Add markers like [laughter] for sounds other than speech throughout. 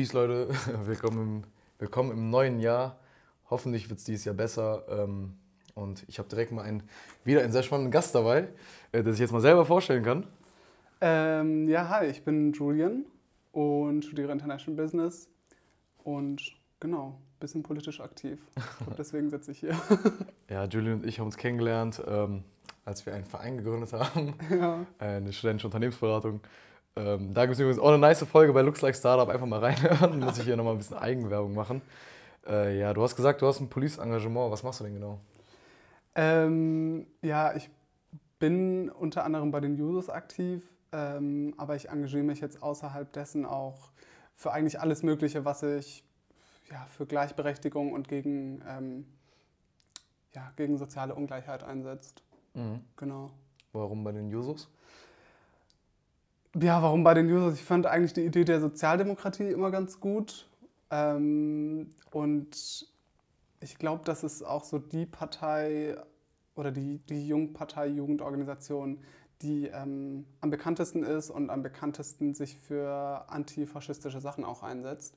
Peace, Leute. [laughs] Willkommen im, willkommen im neuen Jahr. Hoffentlich wird es dieses Jahr besser. Ähm, und ich habe direkt mal einen, wieder einen sehr spannenden Gast dabei, äh, der sich jetzt mal selber vorstellen kann. Ähm, ja, hi, ich bin Julian und studiere International Business und genau, ein bisschen politisch aktiv. [laughs] Und deswegen sitze ich hier. [laughs] Ja, Julian und ich haben uns kennengelernt, ähm, als wir einen Verein gegründet haben, ja. eine studentische Unternehmensberatung. Ähm, da gibt es übrigens auch eine nice Folge bei Looks Like Startup. Einfach mal reinhören. [laughs] Muss ich hier nochmal ein bisschen Eigenwerbung machen. Äh, ja, du hast gesagt, du hast ein Police-Engagement. Was machst du denn genau? Ähm, ja, ich bin unter anderem bei den Users aktiv, ähm, aber ich engagiere mich jetzt außerhalb dessen auch für eigentlich alles Mögliche, was ich ja, für Gleichberechtigung und gegen, ähm, ja, gegen soziale Ungleichheit einsetzt. Mhm. Genau. Warum bei den Users? Ja, warum bei den Users? Ich fand eigentlich die Idee der Sozialdemokratie immer ganz gut. Ähm, und ich glaube, das ist auch so die Partei oder die, die Jungpartei, Jugendorganisation, die ähm, am bekanntesten ist und am bekanntesten sich für antifaschistische Sachen auch einsetzt.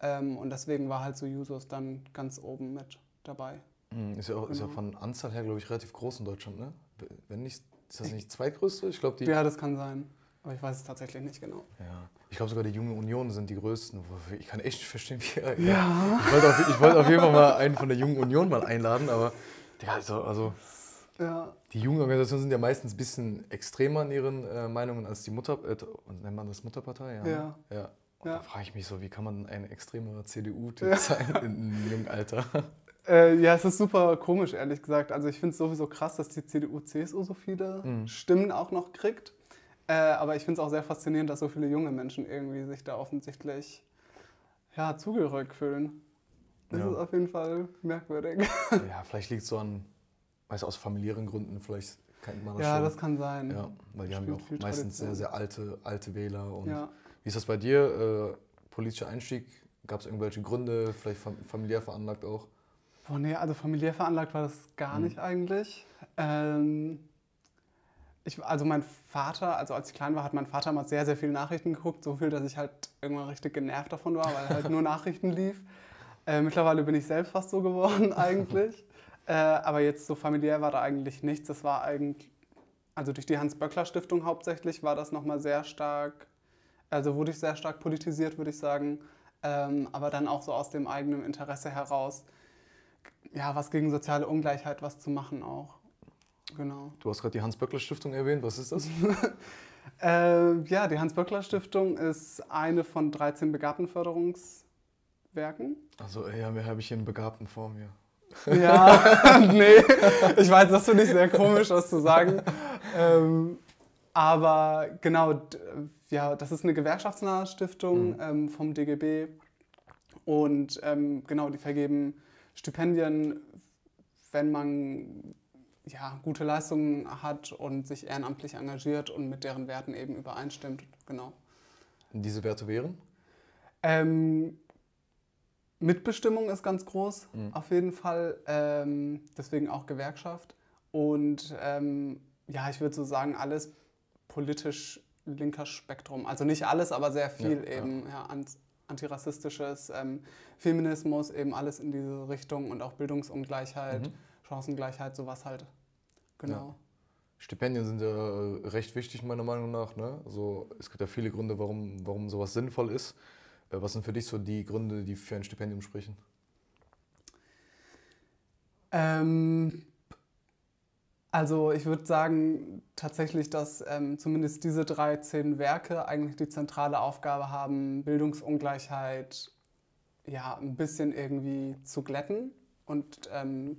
Ähm, und deswegen war halt so Users dann ganz oben mit dabei. Mhm, Ist ja, auch, ist ja Genau. von Anzahl her, glaube ich, relativ groß in Deutschland, ne? Wenn nicht, ist das nicht zweitgrößte? Ich glaube, die. Ja, das kann sein. Aber ich weiß es tatsächlich nicht genau. Ja. Ich glaube sogar die Junge Union sind die größten. Ich kann echt nicht verstehen, wie. Ja. Ich wollte auf, ich wollte auf jeden Fall mal einen von der Jungen Union mal einladen, aber Digga, also, also Ja, die Jugendorganisationen sind ja meistens ein bisschen extremer in ihren äh, Meinungen als die Mutter. Äh, nennt man das Mutterpartei? Ja. ne? Ja. ja. Ja. da frage ich mich so, wie kann man ein extremerer CDU-Typ [laughs] sein in einem jungen Alter? Äh, ja, es ist super komisch, ehrlich gesagt. Also ich finde es sowieso krass, dass die CDU, CSU so viele Mhm. Stimmen auch noch kriegt. Äh, aber ich finde es auch sehr faszinierend, dass so viele junge Menschen irgendwie sich da offensichtlich ja, zugehörig fühlen. Das Ja. ist auf jeden Fall merkwürdig. ja, [laughs] vielleicht liegt es so an, weiß aus familiären Gründen, vielleicht kennt man das ja, schon. das kann sein. Ja, weil die haben ja auch meistens sehr, Tradition. sehr alte, alte Wähler. Und Ja. Wie ist das bei dir? Äh, politischer Einstieg? Gab es irgendwelche Gründe, vielleicht fam familiär veranlagt auch? Boah, nee, also familiär veranlagt war das gar Mhm. nicht eigentlich. Ähm, ich, also mein Vater, also als ich klein war, hat mein Vater mal sehr, sehr viel Nachrichten geguckt. So viel, dass ich halt irgendwann richtig genervt davon war, weil halt nur Nachrichten lief. Äh, mittlerweile bin ich selbst fast so geworden [laughs] eigentlich. Äh, aber jetzt so familiär war da eigentlich nichts. Das war eigentlich, also durch die Hans-Böckler-Stiftung hauptsächlich war das nochmal sehr stark, also wurde ich sehr stark politisiert, würde ich sagen. Ähm, aber dann auch so aus dem eigenen Interesse heraus ja, was gegen soziale Ungleichheit was zu machen auch. Genau. Du hast gerade die Hans-Böckler-Stiftung erwähnt. Was ist das? [laughs] Äh, ja, die Hans-Böckler-Stiftung ist eine von 13 Begabtenförderungswerken. Also, ja, mir habe ich hier einen Begabten vor mir. Ja, [laughs] nee, ich weiß, das finde ich sehr komisch, das zu sagen. [laughs] Ähm, aber genau, ja, das ist eine gewerkschaftsnahe Stiftung Mhm. ähm, vom DGB. Und ähm, genau, die vergeben Stipendien, wenn man ja, gute Leistungen hat und sich ehrenamtlich engagiert und mit deren Werten eben übereinstimmt. Genau. Und diese Werte wären? Ähm, Mitbestimmung ist ganz groß, Mhm. auf jeden Fall. Ähm, deswegen auch Gewerkschaft. Und ähm, ja, ich würde so sagen, alles politisch linker Spektrum. Also nicht alles, aber sehr viel Ja, ja. eben. Ja, an- antirassistisches, ähm, Feminismus, eben alles in diese Richtung und auch Bildungsungleichheit, Mhm. Chancengleichheit, sowas halt. Genau. Stipendien sind ja äh, recht wichtig, meiner Meinung nach. Ne? Also, es gibt ja viele Gründe, warum, warum sowas sinnvoll ist. Äh, Was sind für dich so die Gründe, die für ein Stipendium sprechen? Ähm, also ich würde sagen tatsächlich, dass ähm, zumindest diese 13 Werke eigentlich die zentrale Aufgabe haben, Bildungsungleichheit ja ein bisschen irgendwie zu glätten und ähm,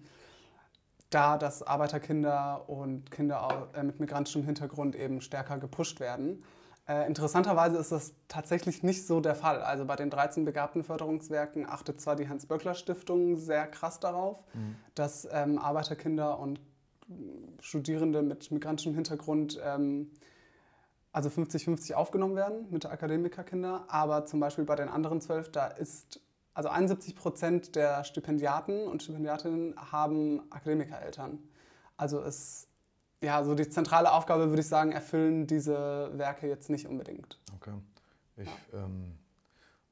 da, dass Arbeiterkinder und Kinder äh, mit migrantischem Hintergrund eben stärker gepusht werden. Äh, interessanterweise ist das tatsächlich nicht so der Fall. Also bei den 13 Begabtenförderungswerken achtet zwar die Hans-Böckler-Stiftung sehr krass darauf, dass ähm, Arbeiterkinder und Studierende mit migrantischem Hintergrund ähm, also 50-50 aufgenommen werden mit der Akademikerkinder, aber zum Beispiel bei den anderen zwölf, da ist, also 71 Prozent der Stipendiaten und Stipendiatinnen haben Akademikereltern. Also es, ja, so die zentrale Aufgabe, würde ich sagen, erfüllen diese Werke jetzt nicht unbedingt. Okay. Ich, ähm,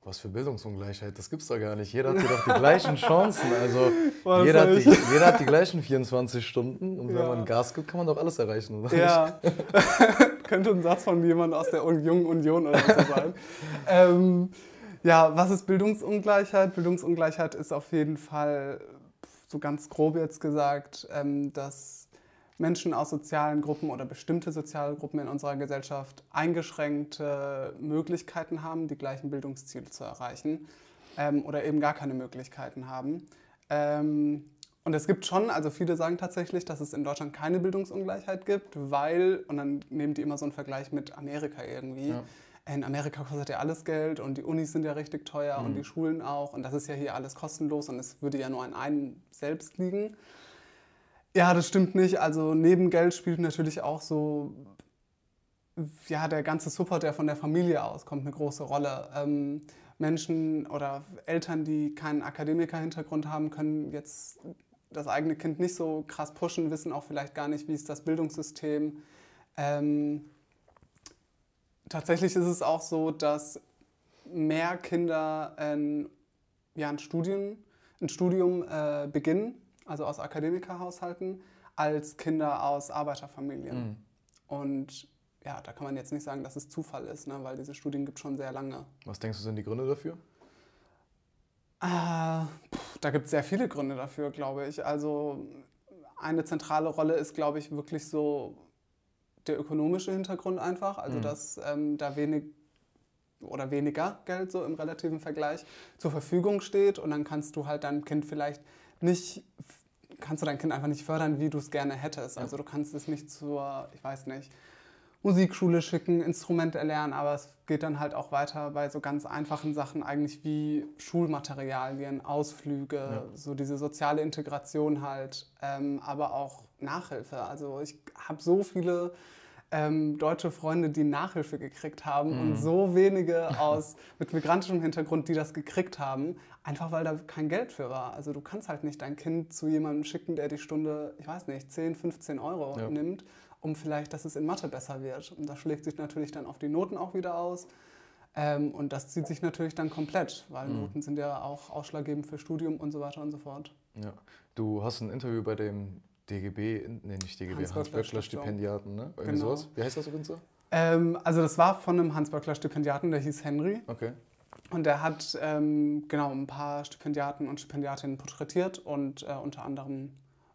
Was für Bildungsungleichheit, das gibt's doch gar nicht. Jeder hat hier doch die [laughs] gleichen Chancen. Also jeder hat, die, jeder hat, die, gleichen 24 Stunden und ja. wenn man Gas gibt, kann man doch alles erreichen. Oder? Ja, [laughs] [laughs] könnte ein Satz von jemandem aus der Jungen Union oder so sein. ähm, ja, was ist Bildungsungleichheit? Bildungsungleichheit ist auf jeden Fall, so ganz grob jetzt gesagt, ähm, dass Menschen aus sozialen Gruppen oder bestimmte soziale Gruppen in unserer Gesellschaft eingeschränkte Möglichkeiten haben, die gleichen Bildungsziele zu erreichen ähm, oder eben gar keine Möglichkeiten haben. Ähm, und es gibt schon, also viele sagen tatsächlich, dass es in Deutschland keine Bildungsungleichheit gibt, weil, und dann nehmen die immer so einen Vergleich mit Amerika irgendwie. Ja. In Amerika kostet ja alles Geld und die Unis sind ja richtig teuer mhm. und die Schulen auch. Und das ist ja hier alles kostenlos und es würde ja nur an einem selbst liegen. Ja, das stimmt nicht. Also neben Geld spielt natürlich auch so ja, der ganze Support, der von der Familie auskommt, eine große Rolle. Ähm, Menschen oder Eltern, die keinen Akademiker-Hintergrund haben, können jetzt das eigene Kind nicht so krass pushen, wissen auch vielleicht gar nicht, wie ist das Bildungssystem. Ähm, tatsächlich ist es auch so, dass mehr Kinder ein, ja, ein, Studium, ein Studium äh, beginnen also aus Akademikerhaushalten, als Kinder aus Arbeiterfamilien. Mhm. Und ja, da kann man jetzt nicht sagen, dass es Zufall ist, ne, weil diese Studien gibt es schon sehr lange. Was denkst du sind die Gründe dafür? Äh, pff, da gibt es sehr viele Gründe dafür, glaube ich. Also eine zentrale Rolle ist, glaube ich, wirklich so der ökonomische Hintergrund einfach. Also mhm. dass ähm, da wenig oder weniger Geld so im relativen Vergleich zur Verfügung steht und dann kannst du halt deinem Kind vielleicht nicht, kannst du dein Kind einfach nicht fördern, wie du es gerne hättest. Also du kannst es nicht zur, ich weiß nicht, Musikschule schicken, Instrumente erlernen, aber es geht dann halt auch weiter bei so ganz einfachen Sachen eigentlich wie Schulmaterialien, Ausflüge, ja. so diese soziale Integration halt, ähm, aber auch Nachhilfe. Also ich habe so viele ähm, deutsche Freunde, die Nachhilfe gekriegt haben mhm. und so wenige aus, [laughs] mit migrantischem Hintergrund, die das gekriegt haben, einfach weil da kein Geld für war. Also du kannst halt nicht dein Kind zu jemandem schicken, der die Stunde, ich weiß nicht, 10, 15 Euro ja. nimmt, um vielleicht, dass es in Mathe besser wird. Und das schlägt sich natürlich dann auf die Noten auch wieder aus. Ähm, und das zieht sich natürlich dann komplett, weil mhm. Noten sind ja auch ausschlaggebend für Studium und so weiter und so fort. Ja. Du hast ein Interview bei dem DGB, nee, nicht DGB, Hans-Böckler-Stipendiaten, ne? Irgendwie genau. sowas. Wie heißt das übrigens so? Ähm, also das war von einem Hans-Böckler-Stipendiaten, der hieß Henry. Okay. Und der hat ähm, genau ein paar Stipendiaten und Stipendiatinnen porträtiert und äh, unter anderem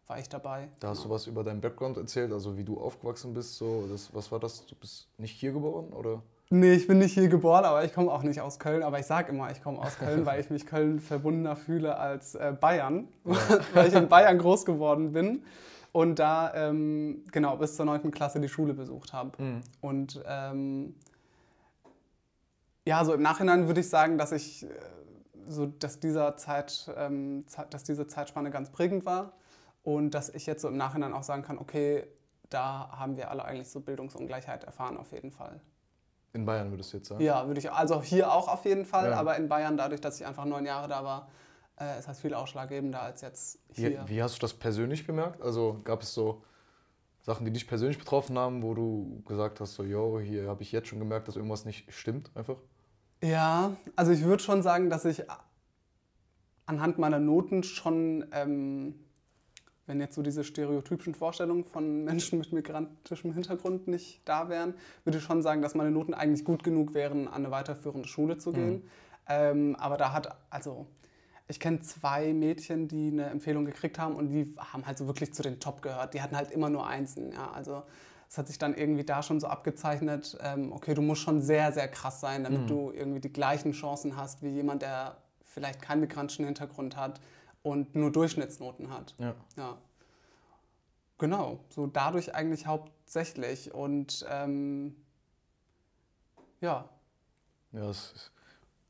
war ich dabei. Da hast genau. du was über deinen Background erzählt, also wie du aufgewachsen bist. So, das, was war das? Du bist nicht hier geboren oder? Nee, ich bin nicht hier geboren, aber ich komme auch nicht aus Köln. Aber ich sage immer, ich komme aus Köln, [laughs] weil ich mich Köln verbundener fühle als äh, Bayern, ja. [laughs] weil ich in Bayern groß geworden bin und da ähm, genau bis zur 9. Klasse die Schule besucht habe. Mhm. Und ähm, ja, so im Nachhinein würde ich sagen, dass ich äh, so, dass dieser Zeit, ähm, dass diese Zeitspanne ganz prägend war und dass ich jetzt so im Nachhinein auch sagen kann, okay, da haben wir alle eigentlich so Bildungsungleichheit erfahren auf jeden Fall. In Bayern würdest du jetzt sagen? Ja, würde ich. Also hier auch auf jeden Fall, ja. aber in Bayern, dadurch, dass ich einfach neun Jahre da war, äh, ist das viel ausschlaggebender als jetzt hier. Wie, wie hast du das persönlich bemerkt? Also gab es so Sachen, die dich persönlich betroffen haben, wo du gesagt hast, so, yo, hier habe ich jetzt schon gemerkt, dass irgendwas nicht stimmt, einfach? Ja, also ich würde schon sagen, dass ich anhand meiner Noten schon ähm, wenn jetzt so diese stereotypischen Vorstellungen von Menschen mit migrantischem Hintergrund nicht da wären, würde ich schon sagen, dass meine Noten eigentlich gut genug wären, an eine weiterführende Schule zu gehen. Mhm. Ähm, aber da hat, also ich kenne zwei Mädchen, die eine Empfehlung gekriegt haben und die haben halt so wirklich zu den Top gehört. Die hatten halt immer nur Einsen. Ja? Also es hat sich dann irgendwie da schon so abgezeichnet, ähm, okay, du musst schon sehr, sehr krass sein, damit mhm. du irgendwie die gleichen Chancen hast wie jemand, der vielleicht keinen migrantischen Hintergrund hat und nur Durchschnittsnoten hat. Ja. ja. Genau, so dadurch eigentlich hauptsächlich. Und ähm, ja. Ja, ist,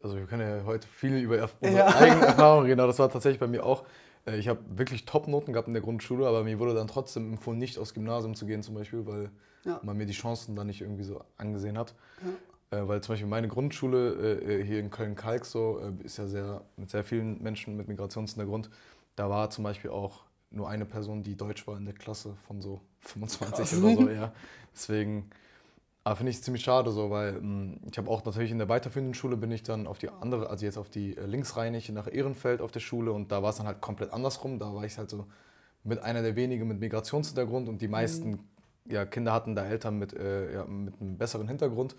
also wir können ja heute viel über unsere ja. eigene [laughs] Erfahrungen reden, aber das war tatsächlich bei mir auch. Äh, ich habe wirklich Top-Noten gehabt in der Grundschule, aber mir wurde dann trotzdem empfohlen, nicht aufs Gymnasium zu gehen zum Beispiel, weil ja. man mir die Chancen dann nicht irgendwie so angesehen hat. Äh, weil zum Beispiel meine Grundschule äh, äh, hier in Köln-Kalk so ist ja sehr mit sehr vielen Menschen mit Migrationshintergrund. Da war zum Beispiel auch nur eine Person, die deutsch war in der Klasse von so 25 Krass. oder so, [laughs] ja. Deswegen Aber finde ich ziemlich schade so, weil mh, hm, ich habe auch natürlich in der weiterführenden Schule bin ich dann auf die andere, also jetzt auf die äh, linksrheinische nach Ehrenfeld auf der Schule und da war es dann halt komplett andersrum. Da war ich halt so mit einer der wenigen mit Migrationshintergrund und die meisten mhm. ja, Kinder hatten da Eltern mit, äh, ja, mit einem besseren Hintergrund.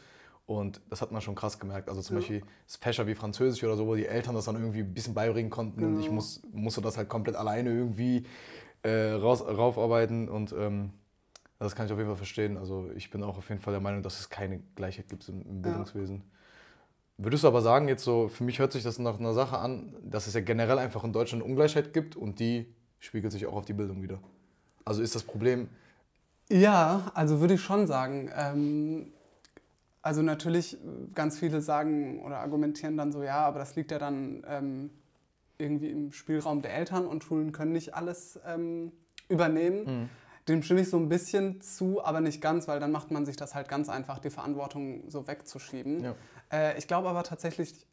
Und das hat man schon krass gemerkt. Also zum ja. Beispiel Fächer wie Französisch oder so, wo die Eltern das dann irgendwie ein bisschen beibringen konnten. Genau. Und ich muss, musste das halt komplett alleine irgendwie äh, raus, raufarbeiten. Und ähm, das kann ich auf jeden Fall verstehen. Also ich bin auch auf jeden Fall der Meinung, dass es keine Gleichheit gibt im, im Bildungswesen. Ja. Würdest du aber sagen, jetzt so, für mich hört sich das nach einer Sache an, dass es ja generell einfach in Deutschland Ungleichheit gibt und die spiegelt sich auch auf die Bildung wieder. Also ist das Problem. Ja, also würde ich schon sagen. Ähm, also natürlich, ganz viele sagen oder argumentieren dann so, ja, aber das liegt ja dann ähm, irgendwie im Spielraum der Eltern und Schulen können nicht alles ähm, übernehmen. Mhm. Dem stimme ich so ein bisschen zu, aber nicht ganz, weil dann macht man sich das halt ganz einfach, die Verantwortung so wegzuschieben. Ja. Äh, ich glaube aber tatsächlich,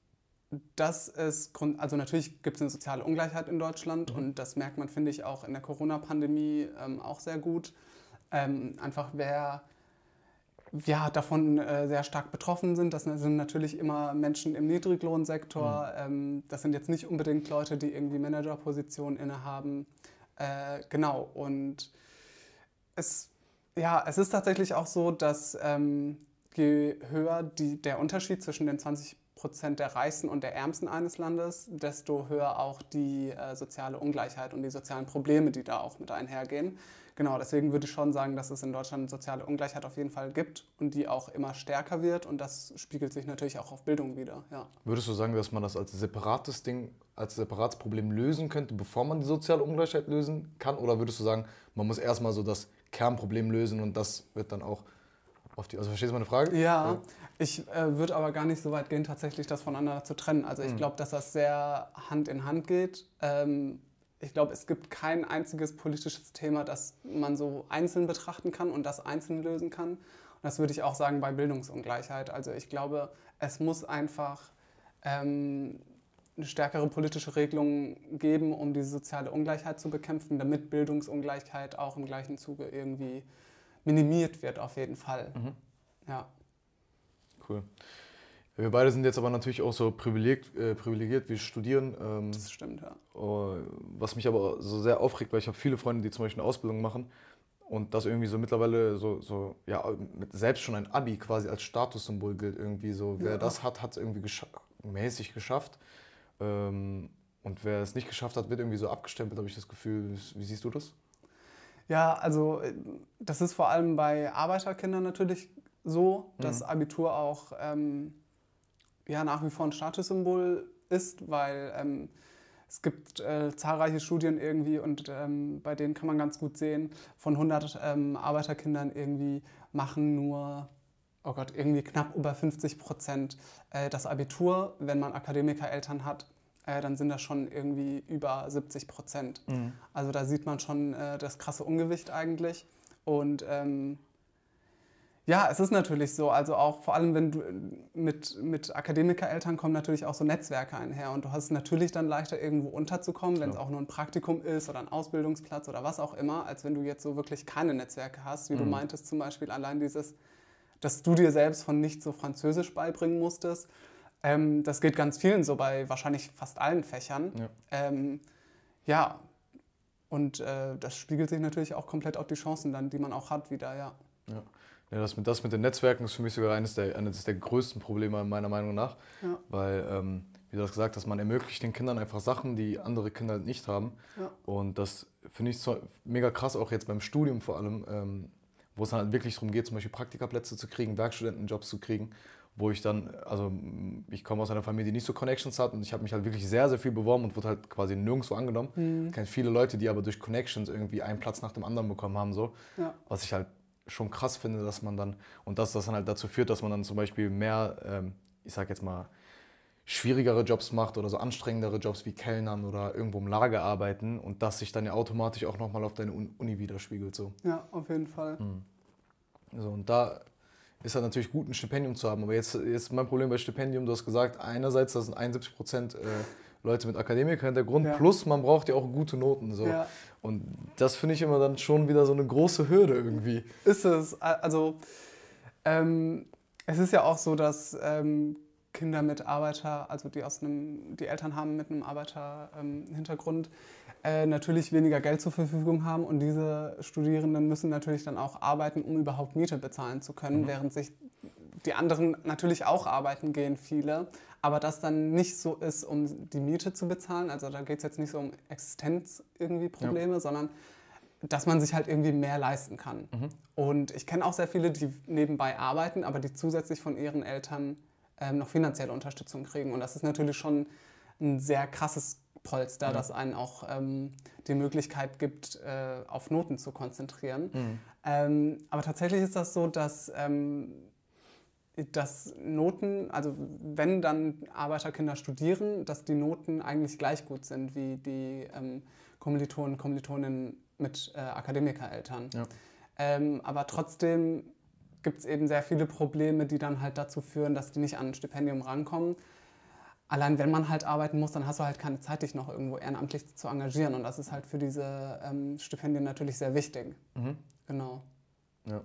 dass es, Grund, also natürlich gibt es eine soziale Ungleichheit in Deutschland mhm. und das merkt man, finde ich, auch in der Corona-Pandemie ähm, auch sehr gut. Ähm, einfach wer ja, davon äh, sehr stark betroffen sind. Das sind natürlich immer Menschen im Niedriglohnsektor. Mhm. Ähm, das sind jetzt nicht unbedingt Leute, die irgendwie Managerpositionen innehaben. Äh, genau, und es, ja, es ist tatsächlich auch so, dass ähm, je höher die, der Unterschied zwischen den 20 Prozent der Reichsten und der Ärmsten eines Landes, desto höher auch die äh, soziale Ungleichheit und die sozialen Probleme, die da auch mit einhergehen. Genau, deswegen würde ich schon sagen, dass es in Deutschland soziale Ungleichheit auf jeden Fall gibt und die auch immer stärker wird und das spiegelt sich natürlich auch auf Bildung wieder. Ja. Würdest du sagen, dass man das als separates Ding, als separates Problem lösen könnte, bevor man die soziale Ungleichheit lösen kann? Oder würdest du sagen, man muss erstmal so das Kernproblem lösen und das wird dann auch auf die. Also verstehst du meine Frage? Ja, ja. ich äh, würde aber gar nicht so weit gehen, tatsächlich das voneinander zu trennen. Also ich mhm. glaube, dass das sehr Hand in Hand geht. Ähm, ich glaube, es gibt kein einziges politisches Thema, das man so einzeln betrachten kann und das einzeln lösen kann. Und das würde ich auch sagen bei Bildungsungleichheit. Also ich glaube, es muss einfach ähm, eine stärkere politische Regelung geben, um diese soziale Ungleichheit zu bekämpfen, damit Bildungsungleichheit auch im gleichen Zuge irgendwie minimiert wird, auf jeden Fall. Mhm. Ja. Cool. Wir beide sind jetzt aber natürlich auch so privilegiert, äh, privilegiert wir studieren. Ähm, das stimmt, ja. Oh, was mich aber so sehr aufregt, weil ich habe viele Freunde, die zum Beispiel eine Ausbildung machen und das irgendwie so mittlerweile so, so ja, selbst schon ein Abi quasi als Statussymbol gilt irgendwie so. Wer ja. das hat, hat es irgendwie gescha mäßig geschafft. Ähm, und wer es nicht geschafft hat, wird irgendwie so abgestempelt, habe ich das Gefühl. Wie siehst du das? Ja, also äh, das ist vor allem bei Arbeiterkindern natürlich so, dass mhm. Abitur auch ähm, ja, nach wie vor ein Statussymbol ist, weil ähm, es gibt äh, zahlreiche Studien irgendwie und ähm, bei denen kann man ganz gut sehen, von 100 ähm, Arbeiterkindern irgendwie machen nur, oh Gott, irgendwie knapp über 50 Prozent äh, das Abitur. Wenn man Akademikereltern hat, äh, dann sind das schon irgendwie über 70 Prozent. Mhm. Also da sieht man schon äh, das krasse Ungewicht eigentlich. Und ähm, ja, es ist natürlich so. Also auch vor allem, wenn du mit, mit Akademikereltern kommen natürlich auch so Netzwerke einher. Und du hast es natürlich dann leichter, irgendwo unterzukommen, wenn es auch nur ein Praktikum ist oder ein Ausbildungsplatz oder was auch immer, als wenn du jetzt so wirklich keine Netzwerke hast, wie mhm. du meintest zum Beispiel allein dieses, dass du dir selbst von nicht so Französisch beibringen musstest. Ähm, das geht ganz vielen so bei wahrscheinlich fast allen Fächern. Ja, ähm, ja. und äh, das spiegelt sich natürlich auch komplett auf die Chancen dann, die man auch hat, wieder, ja. ja. Ja, das mit, das mit den Netzwerken ist für mich sogar eines der, eines der größten Probleme meiner Meinung nach. Ja. Weil, ähm, wie du das gesagt hast, man ermöglicht den Kindern einfach Sachen, die andere Kinder nicht haben. Ja. Und das finde ich so mega krass, auch jetzt beim Studium vor allem, ähm, wo es halt wirklich darum geht, zum Beispiel Praktikaplätze zu kriegen, Werkstudentenjobs zu kriegen, wo ich dann, also ich komme aus einer Familie, die nicht so Connections hat und ich habe mich halt wirklich sehr, sehr viel beworben und wurde halt quasi nirgendwo angenommen. Mhm. Ich kenne viele Leute, die aber durch Connections irgendwie einen Platz nach dem anderen bekommen haben, so. Ja. Was ich halt schon krass finde, dass man dann, und dass das dann halt dazu führt, dass man dann zum Beispiel mehr, ähm, ich sag jetzt mal, schwierigere Jobs macht oder so anstrengendere Jobs wie Kellnern oder irgendwo im Lager arbeiten und das sich dann ja automatisch auch nochmal auf deine Uni widerspiegelt. So. Ja, auf jeden Fall. Mhm. So, und da ist halt natürlich gut, ein Stipendium zu haben. Aber jetzt, ist mein Problem bei Stipendium, du hast gesagt, einerseits, das sind 71 Prozent äh, Leute mit Akademiker-Hintergrund, ja. plus man braucht ja auch gute Noten. So. Ja. Und das finde ich immer dann schon wieder so eine große Hürde irgendwie. Ist es. Also Ähm, es ist ja auch so, dass ähm, Kinder mit Arbeiter, also die aus einem, die Eltern haben mit einem Arbeiterhintergrund, ähm, äh, natürlich weniger Geld zur Verfügung haben und diese Studierenden müssen natürlich dann auch arbeiten, um überhaupt Miete bezahlen zu können, mhm. während sich die anderen natürlich auch arbeiten gehen, viele, aber das dann nicht so ist, um die Miete zu bezahlen. Also da geht es jetzt nicht so um Existenz irgendwie Probleme, ja. sondern dass man sich halt irgendwie mehr leisten kann. Mhm. Und ich kenne auch sehr viele, die nebenbei arbeiten, aber die zusätzlich von ihren Eltern ähm, noch finanzielle Unterstützung kriegen. Und das ist natürlich schon ein sehr krasses Polster, ja. das einen auch ähm, die Möglichkeit gibt, äh, auf Noten zu konzentrieren. Mhm. Ähm, aber tatsächlich ist das so, dass, ähm, dass Noten, also wenn dann Arbeiterkinder studieren, dass die Noten eigentlich gleich gut sind wie die ähm, Kommilitonen, Kommilitoninnen mit äh, Akademikereltern. Ja. Ähm, aber trotzdem gibt es eben sehr viele Probleme, die dann halt dazu führen, dass die nicht an ein Stipendium rankommen. Allein wenn man halt arbeiten muss, dann hast du halt keine Zeit, dich noch irgendwo ehrenamtlich zu engagieren. Und das ist halt für diese ähm, Stipendien natürlich sehr wichtig. Mhm. Genau. Ja.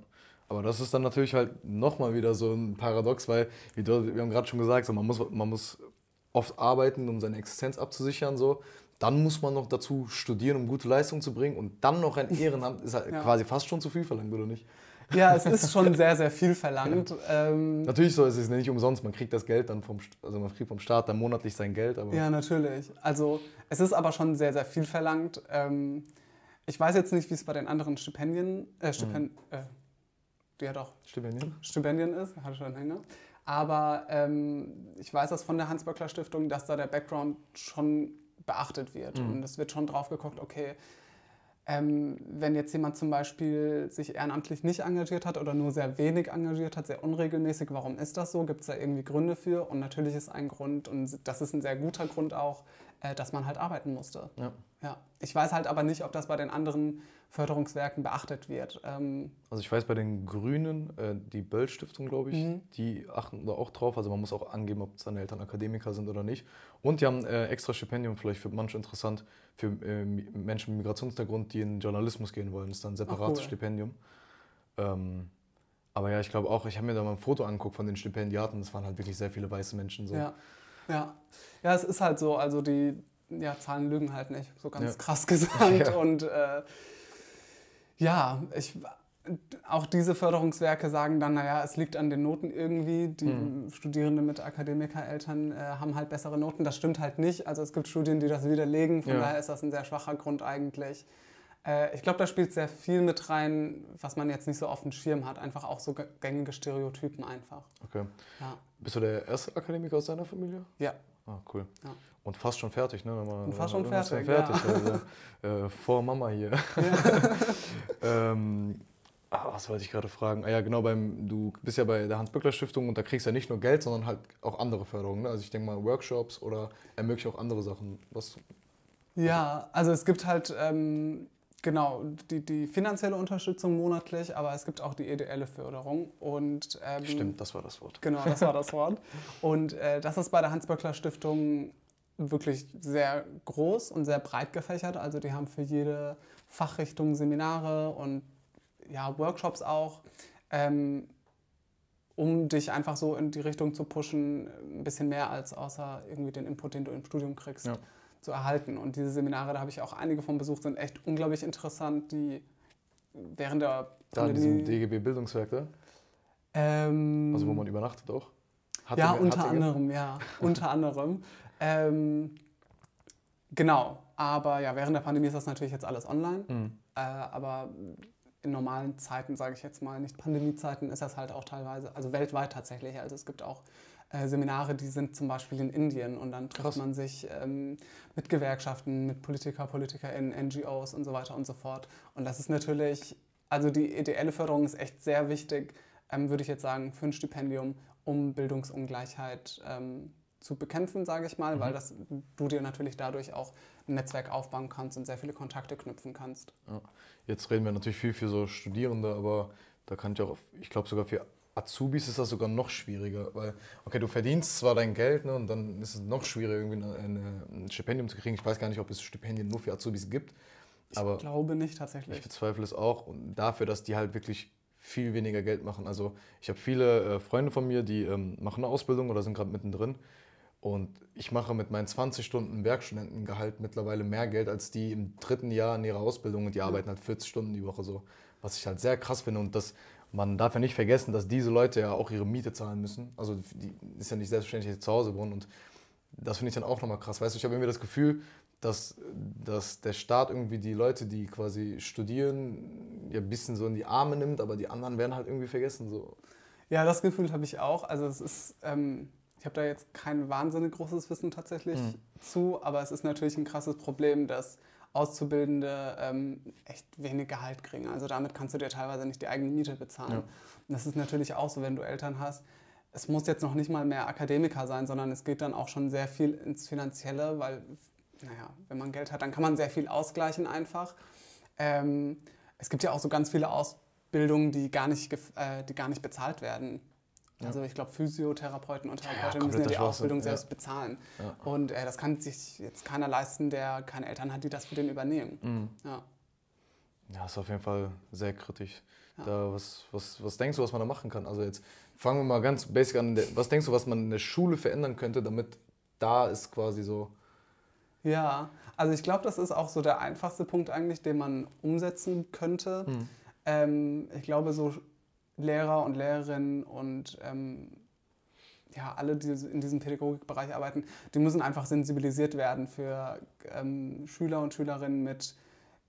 Aber das ist dann natürlich halt nochmal wieder so ein Paradox, weil, wie du, wir haben gerade schon gesagt, so, man, muss, man muss oft arbeiten, um seine Existenz abzusichern. So. Dann muss man noch dazu studieren, um gute Leistung zu bringen. Und dann noch ein Ehrenamt ist halt [laughs] ja. quasi fast schon zu viel verlangt, oder nicht? Ja, es ist schon sehr, sehr viel verlangt. [laughs] Ähm, natürlich so ist es nicht umsonst. Man kriegt das Geld dann vom, also man kriegt vom Staat dann monatlich sein Geld. Aber ja, natürlich. Also es ist aber schon sehr, sehr viel verlangt. Ähm, ich weiß jetzt nicht, wie es bei den anderen Stipendien, äh, Stipend, mhm. äh, ja doch, Stipendien, Stipendien ist, hatte schon Hänger. Aber ähm, ich weiß das von der Hans-Böckler Stiftung, dass da der Background schon beachtet wird. Mhm. Und es wird schon drauf geguckt, okay, ähm, wenn jetzt jemand zum Beispiel sich ehrenamtlich nicht engagiert hat oder nur sehr wenig engagiert hat, sehr unregelmäßig, warum ist das so? Gibt es da irgendwie Gründe für? Und natürlich ist ein Grund, und das ist ein sehr guter Grund auch, äh, dass man halt arbeiten musste. Ja. ja. Ich weiß halt aber nicht, ob das bei den anderen Förderungswerken beachtet wird. Ähm also ich weiß bei den Grünen, äh, die Böll-Stiftung, glaube ich, mhm. die achten da auch drauf. Also man muss auch angeben, ob seine Eltern Akademiker sind oder nicht. Und die haben äh, extra Stipendium, vielleicht für manche interessant, für äh, Menschen mit Migrationshintergrund, die in Journalismus gehen wollen. Das ist dann ein separates cool. Stipendium. Ähm, aber ja, ich glaube auch, ich habe mir da mal ein Foto angeguckt von den Stipendiaten. Das waren halt wirklich sehr viele weiße Menschen. So. Ja. Ja. Ja, es ist halt so. Also die ja, Zahlen lügen halt nicht, so ganz ja. krass [laughs] gesagt. Ja. Und äh, ja, ich, auch diese Förderungswerke sagen dann, naja, es liegt an den Noten irgendwie. Die mhm. Studierenden mit Akademikereltern äh, haben halt bessere Noten. Das stimmt halt nicht. Also es gibt Studien, die das widerlegen. Von ja. daher ist das ein sehr schwacher Grund eigentlich. Äh, ich glaube, da spielt sehr viel mit rein, was man jetzt nicht so auf dem Schirm hat. Einfach auch so gängige Stereotypen einfach. Okay. Ja. Bist du der erste Akademiker aus deiner Familie? Ja. Ah, cool. Ja. Und fast schon fertig, ne? Man, Und fast schon fertig. fertig ja. also, äh, vor Mama hier. [laughs] Ähm, ah, was wollte ich gerade fragen? Ah ja, genau, beim, du bist ja bei der Hans-Böckler-Stiftung und da kriegst du ja nicht nur Geld, sondern halt auch andere Förderungen. Ne? Also ich denke mal Workshops oder ermöglicht auch andere Sachen. Was, ja, also es gibt halt ähm, genau die, die finanzielle Unterstützung monatlich, aber es gibt auch die ideelle Förderung. Und, ähm, Stimmt, das war das Wort. Genau, das war das Wort. [laughs] Und äh, das ist bei der Hans-Böckler-Stiftung wirklich sehr groß und sehr breit gefächert. Also die haben für jede Fachrichtung Seminare und ja, Workshops auch, ähm, um dich einfach so in die Richtung zu pushen, ein bisschen mehr als außer irgendwie den Input, den du im Studium kriegst, ja. Zu erhalten. Und diese Seminare, da habe ich auch einige von besucht, sind echt unglaublich interessant, die während der Da in diesem DGB Bildungswerk, da? Ähm, also wo man übernachtet auch? Hatte, ja, unter anderem, ja, [laughs] unter anderem. Ähm, genau, aber ja, während der Pandemie ist das natürlich jetzt alles online. Mhm. Äh, aber in normalen Zeiten, sage ich jetzt mal, nicht Pandemiezeiten, ist das halt auch teilweise, also weltweit tatsächlich. Also es gibt auch äh, Seminare, die sind zum Beispiel in Indien und dann trifft man sich ähm, mit Gewerkschaften, mit Politiker, PolitikerInnen, NGOs und so weiter und so fort. Und das ist natürlich, also die ideelle Förderung ist echt sehr wichtig, ähm, würde ich jetzt sagen, für ein Stipendium, um Bildungsungleichheit ähm, zu bekämpfen, sage ich mal, mhm. weil das, du dir natürlich dadurch auch ein Netzwerk aufbauen kannst und sehr viele Kontakte knüpfen kannst. Ja. Jetzt reden wir natürlich viel für so Studierende, aber da kann ich auch, ich glaube sogar für Azubis ist das sogar noch schwieriger, weil, okay, du verdienst zwar dein Geld ne, und dann ist es noch schwieriger, irgendwie eine, eine, ein Stipendium zu kriegen. Ich weiß gar nicht, ob es Stipendien nur für Azubis gibt. Ich glaube nicht tatsächlich. Ich bezweifle es auch. Und dafür, dass die halt wirklich viel weniger Geld machen. Also ich habe viele äh, Freunde von mir, die ähm, machen eine Ausbildung oder sind gerade mittendrin. Und ich mache mit meinen 20 Stunden Werkstudentengehalt mittlerweile mehr Geld als die im dritten Jahr in ihrer Ausbildung und die arbeiten halt 40 Stunden die Woche so. Was ich halt sehr krass finde und das, man darf ja nicht vergessen, dass diese Leute ja auch ihre Miete zahlen müssen. Also die ist ja nicht selbstverständlich, dass sie zu Hause wohnen und das finde ich dann auch nochmal krass. Weißt du, ich habe irgendwie das Gefühl, dass, dass der Staat irgendwie die Leute, die quasi studieren, ja ein bisschen so in die Arme nimmt, aber die anderen werden halt irgendwie vergessen. So. Ja, das Gefühl habe ich auch. Also es ist, ähm, ich habe da jetzt kein wahnsinnig großes Wissen tatsächlich mhm. zu, aber es ist natürlich ein krasses Problem, dass Auszubildende ähm, echt wenig Gehalt kriegen. Also damit kannst du dir teilweise nicht die eigene Miete bezahlen. Ja. Und das ist natürlich auch so, wenn du Eltern hast. Es muss jetzt noch nicht mal mehr Akademiker sein, sondern es geht dann auch schon sehr viel ins Finanzielle, weil naja, wenn man Geld hat, dann kann man sehr viel ausgleichen einfach. Ähm, es gibt ja auch so ganz viele Ausbildungen, die gar nicht, äh, die gar nicht bezahlt werden. Ja. Also ich glaube, Physiotherapeuten und Therapeuten ja, müssen ja die Ausbildung selbst ja. bezahlen. Und äh, das kann sich jetzt keiner leisten, der keine Eltern hat, die das für den übernehmen. Mhm. Ja. ja, ist auf jeden Fall sehr kritisch. Da, was, was, was denkst du, was man da machen kann? Also jetzt fangen wir mal ganz basic an. Was denkst du, was man in der Schule verändern könnte, damit da ist quasi so ja, also ich glaube, das ist auch so der einfachste Punkt eigentlich, den man umsetzen könnte. Hm. Ähm, ich glaube, so Lehrer und Lehrerinnen und ähm, ja, alle, die in diesem Pädagogikbereich arbeiten, die müssen einfach sensibilisiert werden für ähm, Schüler und Schülerinnen mit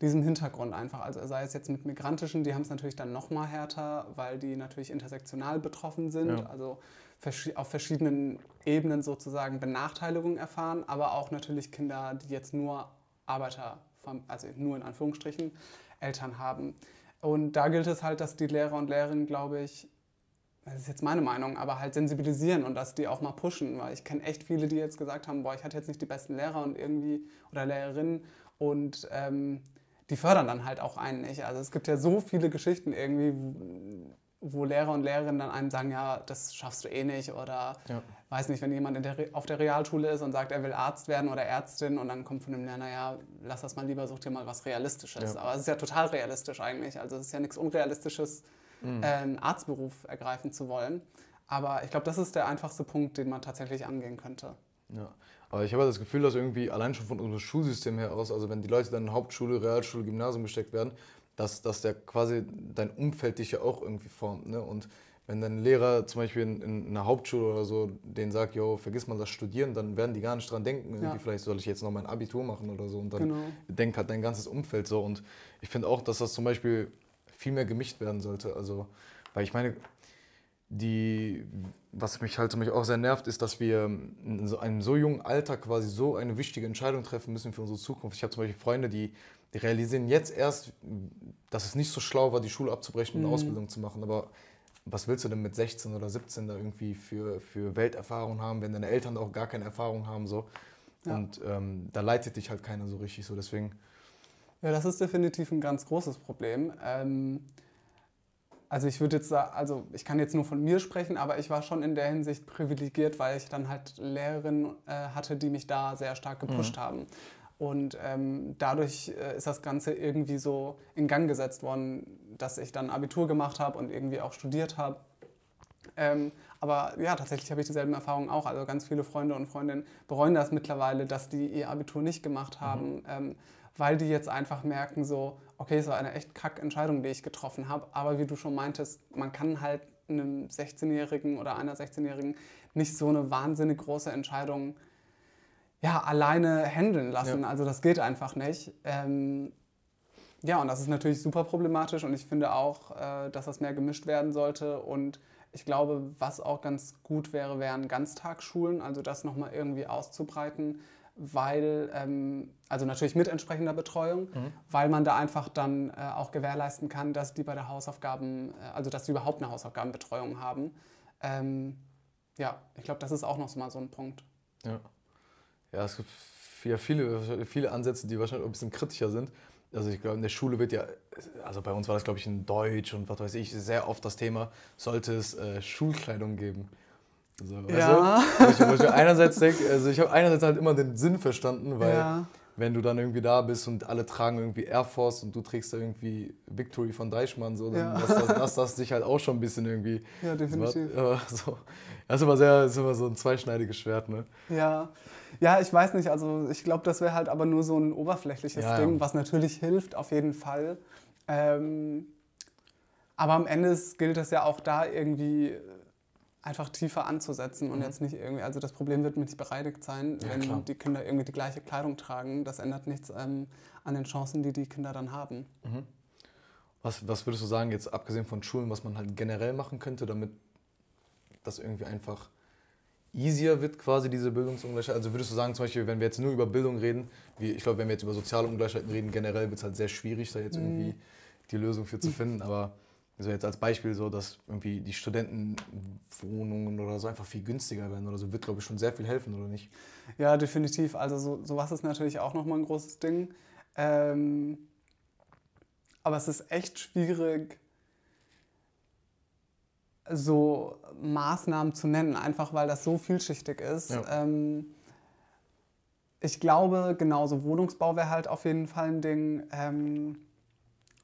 diesem Hintergrund einfach. Also sei es jetzt mit migrantischen, die haben es natürlich dann noch mal härter, weil die natürlich intersektional betroffen sind. Ja. Also auf verschiedenen Ebenen sozusagen Benachteiligung erfahren, aber auch natürlich Kinder, die jetzt nur Arbeiter, also nur in Anführungsstrichen, Eltern haben. Und da gilt es halt, dass die Lehrer und Lehrerinnen, glaube ich, das ist jetzt meine Meinung, aber halt sensibilisieren und dass die auch mal pushen, weil ich kenne echt viele, die jetzt gesagt haben, boah, ich hatte jetzt nicht die besten Lehrer und irgendwie oder Lehrerinnen und ähm, die fördern dann halt auch einen nicht. Also es gibt ja so viele Geschichten irgendwie, wo Lehrer und Lehrerinnen dann einem sagen, ja, das schaffst du eh nicht oder ja. Weiß nicht, wenn jemand der, auf der Realschule ist und sagt, er will Arzt werden oder Ärztin und dann kommt von dem Lerner, ja, lass das mal lieber, such dir mal was Realistisches. Ja. Aber es ist ja total realistisch eigentlich, also es ist ja nichts Unrealistisches, mhm. einen Arztberuf ergreifen zu wollen. Aber ich glaube, das ist der einfachste Punkt, den man tatsächlich angehen könnte. Ja, aber ich habe das Gefühl, dass irgendwie allein schon von unserem Schulsystem her aus, also wenn die Leute dann in Hauptschule, Realschule, Gymnasium gesteckt werden, dass, dass der quasi dein Umfeld dich ja auch irgendwie formt. Ne? Und wenn dein Lehrer zum Beispiel in, in einer Hauptschule oder so den sagt, yo, vergiss mal das Studieren, dann werden die gar nicht dran denken, ja. vielleicht soll ich jetzt noch mein Abitur machen oder so. Und dann genau. denkt halt dein ganzes Umfeld so. Und ich finde auch, dass das zum Beispiel viel mehr gemischt werden sollte. Also, weil ich meine, die, was mich halt mich auch sehr nervt, ist, dass wir in so einem so jungen Alter quasi so eine wichtige Entscheidung treffen müssen für unsere Zukunft. Ich habe zum Beispiel Freunde, die die realisieren jetzt erst, dass es nicht so schlau war, die Schule abzubrechen und eine mhm. Ausbildung zu machen. Aber was willst du denn mit 16 oder 17 da irgendwie für, für Welterfahrung haben, wenn deine Eltern auch gar keine Erfahrung haben? So. Ja. Und ähm, da leitet dich halt keiner so richtig so. Deswegen. Ja, das ist definitiv ein ganz großes Problem. Ähm, also ich würde jetzt sagen, also ich kann jetzt nur von mir sprechen, aber ich war schon in der Hinsicht privilegiert, weil ich dann halt Lehrerinnen äh, hatte, die mich da sehr stark gepusht mhm. haben. Und ähm, dadurch äh, ist das Ganze irgendwie so in Gang gesetzt worden, dass ich dann Abitur gemacht habe und irgendwie auch studiert habe. Ähm, aber ja, tatsächlich habe ich dieselben Erfahrungen auch. Also ganz viele Freunde und Freundinnen bereuen das mittlerweile, dass die ihr Abitur nicht gemacht mhm. haben, mhm. ähm, weil die jetzt einfach merken, so, okay, es war eine echt kack Entscheidung, die ich getroffen habe. Aber wie du schon meintest, man kann halt einem 16-Jährigen oder einer 16-Jährigen nicht so eine wahnsinnig große Entscheidung ja, alleine handeln lassen. Ja. Also das geht einfach nicht. Ähm, ja, und das ist natürlich super problematisch und ich finde auch, äh, dass das mehr gemischt werden sollte. Und ich glaube, was auch ganz gut wäre, wären Ganztagsschulen, also das nochmal irgendwie auszubreiten, weil, ähm, also natürlich mit entsprechender Betreuung, mhm. weil man da einfach dann äh, auch gewährleisten kann, dass die bei der Hausaufgaben, äh, also dass sie überhaupt eine Hausaufgabenbetreuung haben. Ähm, ja, ich glaube, das ist auch noch mal so ein Punkt. Ja. Ja, es gibt ja viele, viele Ansätze, die wahrscheinlich ein bisschen kritischer sind. Also ich glaube, in der Schule wird ja, also bei uns war das glaube ich in Deutsch und was weiß ich, sehr oft das Thema, sollte es äh, Schulkleidung geben. Also, ja. Du, ich, ich einerseits denke, also ich habe einerseits halt immer den Sinn verstanden, weil ja. wenn du dann irgendwie da bist und alle tragen irgendwie Air Force und du trägst da irgendwie Victory von Deichmann, so, dann ja. das, das, das, dich halt auch schon ein bisschen irgendwie. Ja, definitiv. Das, so. [laughs] das ist immer sehr, ist immer so ein zweischneidiges Schwert, ne? Ja. Ja, ich weiß nicht, also ich glaube, das wäre halt aber nur so ein oberflächliches ja, Ding, ja. was natürlich hilft, auf jeden Fall. Ähm, aber am Ende gilt es ja auch da irgendwie einfach tiefer anzusetzen und mhm. jetzt nicht irgendwie, also das Problem wird nicht bereinigt sein, ja, wenn klar. die Kinder irgendwie die gleiche Kleidung tragen. Das ändert nichts ähm, an den Chancen, die die Kinder dann haben. Mhm. Was, was würdest du sagen, jetzt abgesehen von Schulen, was man halt generell machen könnte, damit das irgendwie einfach easier wird, quasi diese Bildungsungleichheit? Also würdest du sagen, zum Beispiel, wenn wir jetzt nur über Bildung reden, wie, ich glaube, wenn wir jetzt über soziale Ungleichheiten reden, generell wird es halt sehr schwierig, da jetzt mhm. irgendwie die Lösung für zu finden, aber also jetzt als Beispiel so, dass irgendwie die Studentenwohnungen oder so einfach viel günstiger werden oder so, wird glaube ich schon sehr viel helfen, oder nicht? Ja, definitiv. Also so, sowas ist natürlich auch nochmal ein großes Ding. Ähm, aber es ist echt schwierig, so Maßnahmen zu nennen, einfach weil das so vielschichtig ist. Ja. Ähm, ich glaube, genauso Wohnungsbau wäre halt auf jeden Fall ein Ding. Ähm,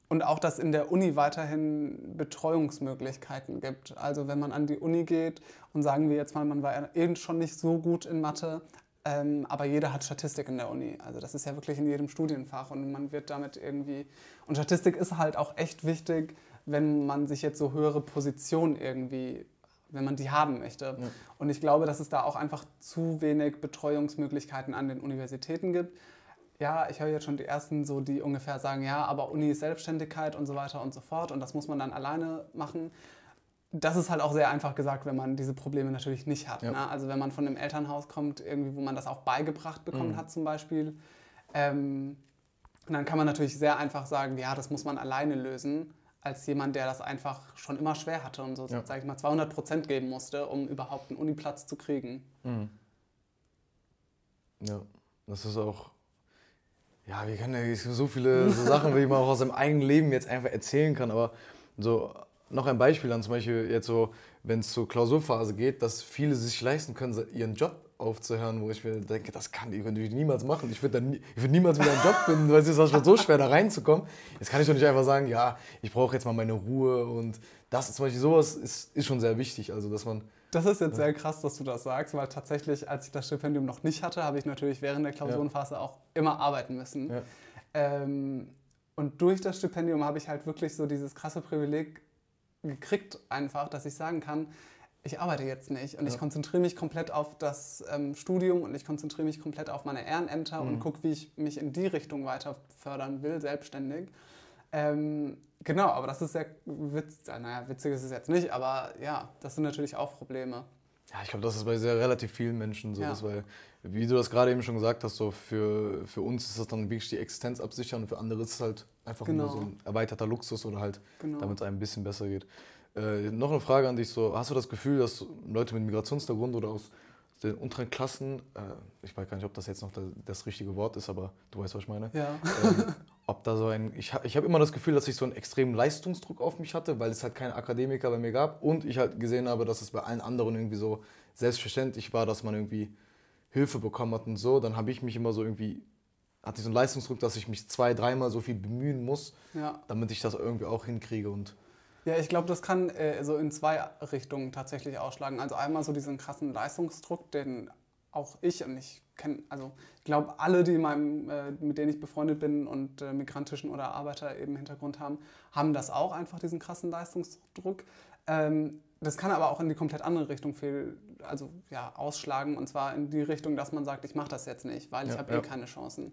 und auch, dass in der Uni weiterhin Betreuungsmöglichkeiten gibt. Also wenn man an die Uni geht und sagen wir jetzt mal, man war eben schon nicht so gut in Mathe, ähm, aber jeder hat Statistik in der Uni. Also das ist ja wirklich in jedem Studienfach und man wird damit irgendwie... Und Statistik ist halt auch echt wichtig, wenn man sich jetzt so höhere Positionen irgendwie wenn man die haben möchte. Ja. Und ich glaube, dass es da auch einfach zu wenig Betreuungsmöglichkeiten an den Universitäten gibt ja, ich höre jetzt schon die ersten so, die ungefähr sagen, ja, aber Uni ist Selbstständigkeit und so weiter und so fort und das muss man dann alleine machen. Das ist halt auch sehr einfach gesagt, wenn man diese Probleme natürlich nicht hat. Ja. Ne? Also wenn man von einem Elternhaus kommt, irgendwie, wo man das auch beigebracht bekommen mhm. hat zum Beispiel, ähm, dann kann man natürlich sehr einfach sagen, ja, das muss man alleine lösen, als jemand, der das einfach schon immer schwer hatte und so, ja. sage ich mal, 200 Prozent geben musste, um überhaupt einen Uniplatz zu kriegen. Mhm. Ja, das ist auch ja, wir können ja so viele so Sachen, die man auch aus seinem eigenen Leben jetzt einfach erzählen kann. Aber so noch ein Beispiel dann zum Beispiel jetzt so, wenn es zur Klausurphase geht, dass viele sich leisten können, ihren Job aufzuhören, wo ich mir denke, das kann ich, niemals machen. Ich würde würd niemals wieder einen Job finden, weil es ist schon so schwer, da reinzukommen. Jetzt kann ich doch nicht einfach sagen, ja, ich brauche jetzt mal meine Ruhe und das ist zum Beispiel sowas ist, ist schon sehr wichtig. Also, dass man das ist jetzt sehr krass, dass du das sagst, weil tatsächlich, als ich das Stipendium noch nicht hatte, habe ich natürlich während der Klausurenphase auch immer arbeiten müssen. Ja. Ähm, und durch das Stipendium habe ich halt wirklich so dieses krasse Privileg gekriegt, einfach, dass ich sagen kann, ich arbeite jetzt nicht und ja. ich konzentriere mich komplett auf das ähm, Studium und ich konzentriere mich komplett auf meine Ehrenämter mhm. und gucke, wie ich mich in die Richtung weiter fördern will, selbstständig. Ähm, genau, aber das ist sehr witz, naja, witzig ist es jetzt nicht, aber ja, das sind natürlich auch Probleme. Ja, ich glaube, das ist bei sehr relativ vielen Menschen so, ja. dass, weil, wie du das gerade eben schon gesagt hast, so für, für uns ist das dann wirklich die Existenz absichern und für andere ist es halt einfach genau. nur so ein erweiterter Luxus oder halt, genau. damit es einem ein bisschen besser geht. Äh, noch eine Frage an dich: so, Hast du das Gefühl, dass Leute mit Migrationshintergrund oder aus den unteren Klassen, äh, ich weiß gar nicht, ob das jetzt noch das, das, richtige Wort ist, aber du weißt, was ich meine. Ja. Ähm, [laughs] ob da so ein, ich, ich habe immer das Gefühl, dass ich so einen extremen Leistungsdruck auf mich hatte, weil es halt keine Akademiker bei mir gab und ich halt gesehen habe, dass es bei allen anderen irgendwie so selbstverständlich war, dass man irgendwie Hilfe bekommen hat und so. Dann habe ich mich immer so irgendwie, hatte ich so einen Leistungsdruck, dass ich mich zwei, dreimal so viel bemühen muss, ja. damit ich das irgendwie auch hinkriege und ja, ich glaube, das kann äh, so in zwei Richtungen tatsächlich ausschlagen. Also einmal so diesen krassen Leistungsdruck, den auch ich und ich kenne, also ich glaube, alle, die meinem, äh, mit denen ich befreundet bin und äh, migrantischen oder Arbeiter eben Hintergrund haben, haben das auch einfach, diesen krassen Leistungsdruck. Ähm, das kann aber auch in die komplett andere Richtung viel, also ja, ausschlagen und zwar in die Richtung, dass man sagt, ich mache das jetzt nicht, weil ja, ich habe eh ja. eh keine Chancen.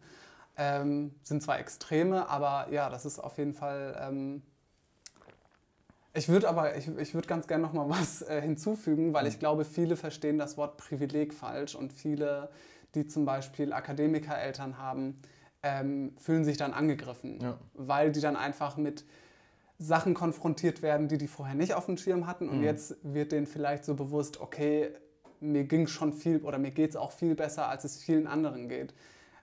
Ähm, sind zwar Extreme, aber ja, das ist auf jeden Fall ähm, ich würde aber, ich, ich würde ganz gerne noch mal [laughs] was äh, hinzufügen, weil ich glaube, viele verstehen das Wort Privileg falsch und viele, die zum Beispiel Akademikereltern haben, ähm, fühlen sich dann angegriffen, ja. weil die dann einfach mit Sachen konfrontiert werden, die die vorher nicht auf dem Schirm hatten und mhm. jetzt wird denen vielleicht so bewusst, okay, mir ging schon viel oder mir geht es auch viel besser, als es vielen anderen geht.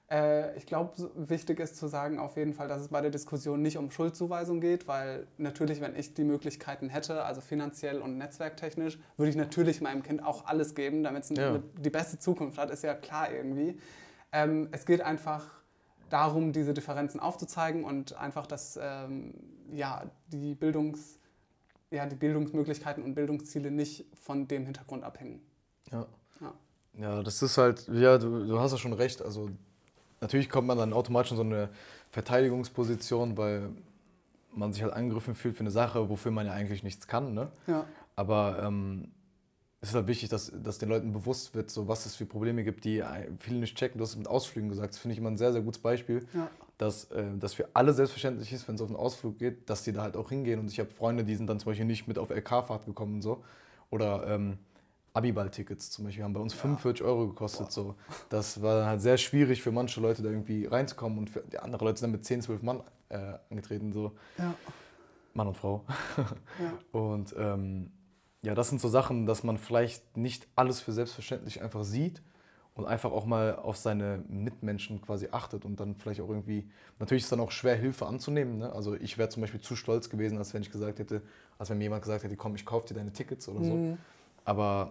Äh, ich glaube, wichtig ist zu sagen auf jeden Fall, dass es bei der Diskussion nicht um Schuldzuweisung geht, weil natürlich, wenn ich die Möglichkeiten hätte, also finanziell und netzwerktechnisch, würde ich natürlich meinem Kind auch alles geben, damit es ja. die beste Zukunft hat, ist ja klar irgendwie. Ähm, es geht einfach darum, diese Differenzen aufzuzeigen und einfach, dass ähm, ja, die, Bildungs, ja, die Bildungsmöglichkeiten und Bildungsziele nicht von dem Hintergrund abhängen. Ja. Ja, ja das ist halt, ja, du, du hast ja schon recht. Also natürlich kommt man dann automatisch in so eine Verteidigungsposition, weil man sich halt angegriffen fühlt für eine Sache, wofür man ja eigentlich nichts kann. Ne? Ja. Aber ähm, es ist halt wichtig, dass, dass den Leuten bewusst wird, so was es für Probleme gibt, die viele nicht checken. Du hast es mit Ausflügen gesagt. Das finde ich immer ein sehr, sehr gutes Beispiel, ja. dass äh, das für alle selbstverständlich ist, wenn es auf einen Ausflug geht, dass die da halt auch hingehen. Und ich habe Freunde, die sind dann zum Beispiel nicht mit auf LK-Fahrt gekommen und so. Oder ähm, Abiball-Tickets zum Beispiel haben bei uns ja. 45 Euro gekostet. So. Das war halt sehr schwierig für manche Leute, da irgendwie reinzukommen. Und für die andere Leute sind dann mit 10, 12 Mann äh, angetreten. So. Ja. Mann und Frau. [laughs] Und ähm, ja, das sind so Sachen, dass man vielleicht nicht alles für selbstverständlich einfach sieht und einfach auch mal auf seine Mitmenschen quasi achtet und dann vielleicht auch irgendwie, natürlich ist es dann auch schwer, Hilfe anzunehmen. Ne? Also ich wäre zum Beispiel zu stolz gewesen, als wenn ich gesagt hätte, als wenn mir jemand gesagt hätte, komm, ich kaufe dir deine Tickets oder so. Mhm. Aber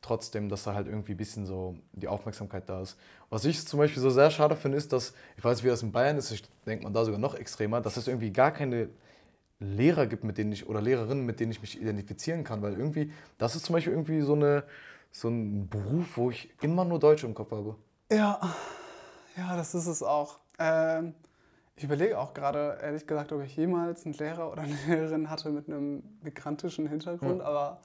trotzdem, dass da halt irgendwie ein bisschen so die Aufmerksamkeit da ist. Was ich zum Beispiel so sehr schade finde, ist, dass, ich weiß, wie das in Bayern ist, ich denke man da sogar noch extremer, dass es irgendwie gar keine Lehrer gibt, mit denen ich oder Lehrerinnen, mit denen ich mich identifizieren kann, weil irgendwie, das ist zum Beispiel irgendwie so, eine, so ein Beruf, wo ich immer nur Deutsch im Kopf habe. Ja, ja, das ist es auch. Ähm, ich überlege auch gerade, ehrlich gesagt, ob ich jemals einen Lehrer oder eine Lehrerin hatte mit einem migrantischen Hintergrund, ja. aber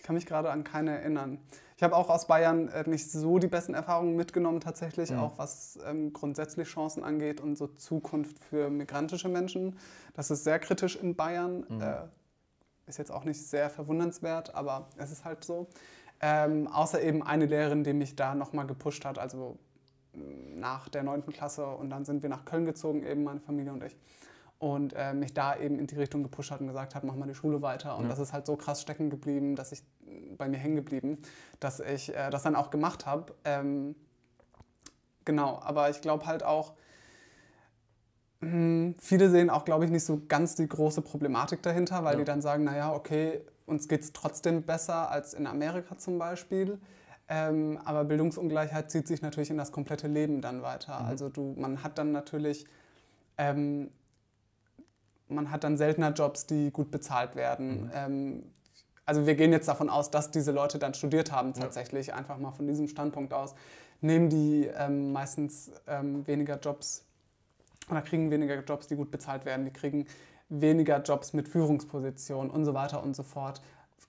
ich kann mich gerade an keine erinnern. Ich habe auch aus Bayern äh, nicht so die besten Erfahrungen mitgenommen, tatsächlich, mhm. auch was ähm, grundsätzlich Chancen angeht und so Zukunft für migrantische Menschen. Das ist sehr kritisch in Bayern. Mhm. Äh, ist jetzt auch nicht sehr verwundernswert, aber es ist halt so. Ähm, außer eben eine Lehrerin, die mich da nochmal gepusht hat, also mm, nach der 9. Klasse und dann sind wir nach Köln gezogen, eben meine Familie und ich und äh, mich da eben in die Richtung gepusht hat und gesagt hat, mach mal die Schule weiter. Und ja. das ist halt so krass stecken geblieben, dass ich bei mir hängen geblieben, dass ich äh, das dann auch gemacht habe. Ähm, genau, aber ich glaube halt auch, mh, hm, viele sehen auch, glaube ich, nicht so ganz die große Problematik dahinter, weil ja. die dann sagen, naja, okay, uns geht es trotzdem besser als in Amerika zum Beispiel. Ähm, aber Bildungsungleichheit zieht sich natürlich in das komplette Leben dann weiter. Mhm. Also du, man hat dann natürlich ähm, man hat dann seltener Jobs, die gut bezahlt werden. Mhm. Ähm, also wir gehen jetzt davon aus, dass diese Leute dann studiert haben tatsächlich, ja. einfach mal von diesem Standpunkt aus, nehmen die ähm, meistens ähm, weniger Jobs oder kriegen weniger Jobs, die gut bezahlt werden, die kriegen weniger Jobs mit Führungspositionen und so weiter und so fort,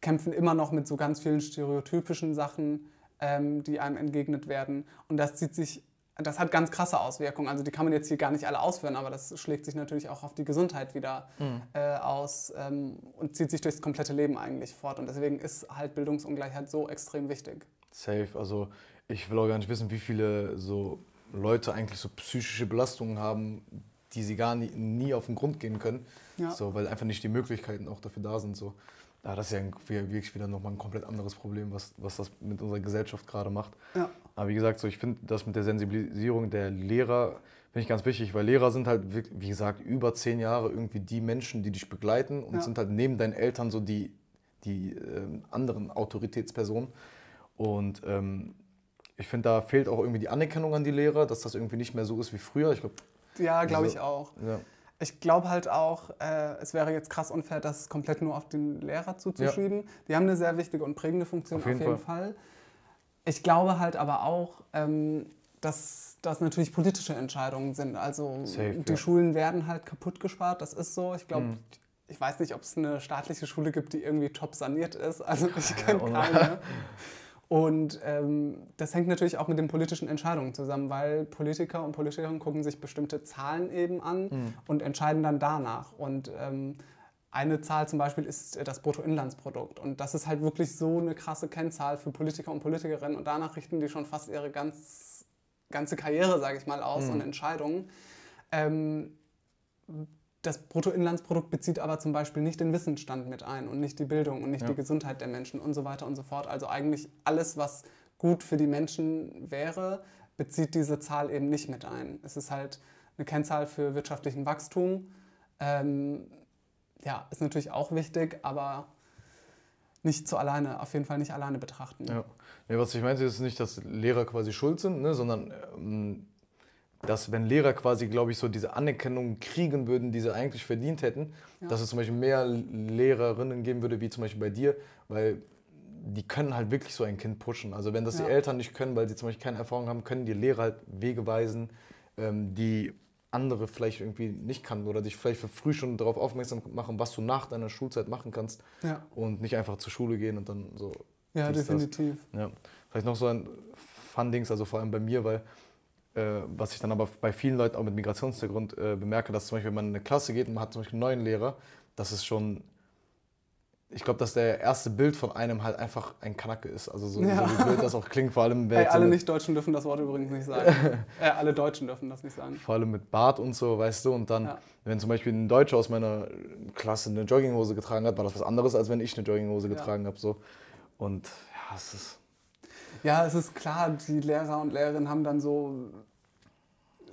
kämpfen immer noch mit so ganz vielen stereotypischen Sachen, ähm, die einem entgegnet werden und das zieht sich das hat ganz krasse Auswirkungen. Also die kann man jetzt hier gar nicht alle ausführen, aber das schlägt sich natürlich auch auf die Gesundheit wieder mhm. äh, aus ähm, und zieht sich durchs komplette Leben eigentlich fort. Und deswegen ist halt Bildungsungleichheit so extrem wichtig. Safe. Also ich will auch gar nicht wissen, wie viele so Leute eigentlich so psychische Belastungen haben, die sie gar nie, nie auf den Grund gehen können. Ja. So, weil einfach nicht die Möglichkeiten auch dafür da sind. So. Ja, das ist ja wirklich wieder nochmal ein komplett anderes Problem, was, was das mit unserer Gesellschaft gerade macht. Ja. Aber wie gesagt, so, ich finde das mit der Sensibilisierung der Lehrer finde ich ganz wichtig, weil Lehrer sind halt, wie gesagt, über zehn Jahre irgendwie die Menschen, die dich begleiten und ja. sind halt neben deinen Eltern so die, die äh, anderen Autoritätspersonen. Und ähm, ich finde, da fehlt auch irgendwie die Anerkennung an die Lehrer, dass das irgendwie nicht mehr so ist wie früher. Ich glaub, ja, glaube ich auch. Ja. Ich glaube halt auch, äh, es wäre jetzt krass unfair, das komplett nur auf den Lehrer zuzuschieben. Ja. Die haben eine sehr wichtige und prägende Funktion auf jeden, auf jeden Fall. Fall. Ich glaube halt aber auch, ähm, dass das natürlich politische Entscheidungen sind. Also Safe, die ja. Schulen werden halt kaputt gespart, das ist so. Ich glaube, mhm. ich weiß nicht, ob es eine staatliche Schule gibt, die irgendwie top saniert ist. Also ich kenne keine. [laughs] Und ähm, das hängt natürlich auch mit den politischen Entscheidungen zusammen, weil Politiker und Politikerinnen gucken sich bestimmte Zahlen eben an mhm. und entscheiden dann danach. Und ähm, eine Zahl zum Beispiel ist das Bruttoinlandsprodukt. Und das ist halt wirklich so eine krasse Kennzahl für Politiker und Politikerinnen. Und danach richten die schon fast ihre ganz, ganze Karriere, sage ich mal, aus mhm. und Entscheidungen. Ähm, das Bruttoinlandsprodukt bezieht aber zum Beispiel nicht den Wissensstand mit ein und nicht die Bildung und nicht ja. die Gesundheit der Menschen und so weiter und so fort. Also eigentlich alles, was gut für die Menschen wäre, bezieht diese Zahl eben nicht mit ein. Es ist halt eine Kennzahl für wirtschaftlichen Wachstum. Ähm, ja, ist natürlich auch wichtig, aber nicht zu alleine, auf jeden Fall nicht alleine betrachten. Ja. Nee, was ich meinte, ist nicht, dass Lehrer quasi schuld sind, ne, sondern ähm, dass wenn Lehrer quasi, glaube ich, so diese Anerkennung kriegen würden, die sie eigentlich verdient hätten, ja. dass es zum Beispiel mehr Lehrerinnen geben würde, wie zum Beispiel bei dir, weil die können halt wirklich so ein Kind pushen. Also wenn das ja. die Eltern nicht können, weil sie zum Beispiel keine Erfahrung haben, können die Lehrer halt Wege weisen, ähm, die andere vielleicht irgendwie nicht kann oder dich vielleicht für früh schon darauf aufmerksam machen, was du nach deiner Schulzeit machen kannst ja. und nicht einfach zur Schule gehen und dann so. Ja, definitiv. Ja. Vielleicht noch so ein Fundings, also vor allem bei mir, weil was ich dann aber bei vielen Leuten auch mit Migrationshintergrund äh, bemerke, dass zum Beispiel, wenn man in eine Klasse geht und man hat zum Beispiel einen neuen Lehrer, das ist schon ich glaube, dass der erste Bild von einem halt einfach ein Kanacke ist. Also so, ja. so wie blöd das auch klingt, vor allem [laughs] hey, alle Nicht-Deutschen dürfen das Wort übrigens nicht sagen. [laughs] äh, alle Deutschen dürfen das nicht sagen. Vor allem mit Bart und so, weißt du. Und dann, ja. wenn zum Beispiel ein Deutscher aus meiner Klasse eine Jogginghose getragen hat, war das was anderes, als wenn ich eine Jogginghose ja. getragen habe. So. Und ja, es ist. Ja, es ist klar, die Lehrer und Lehrerinnen haben dann so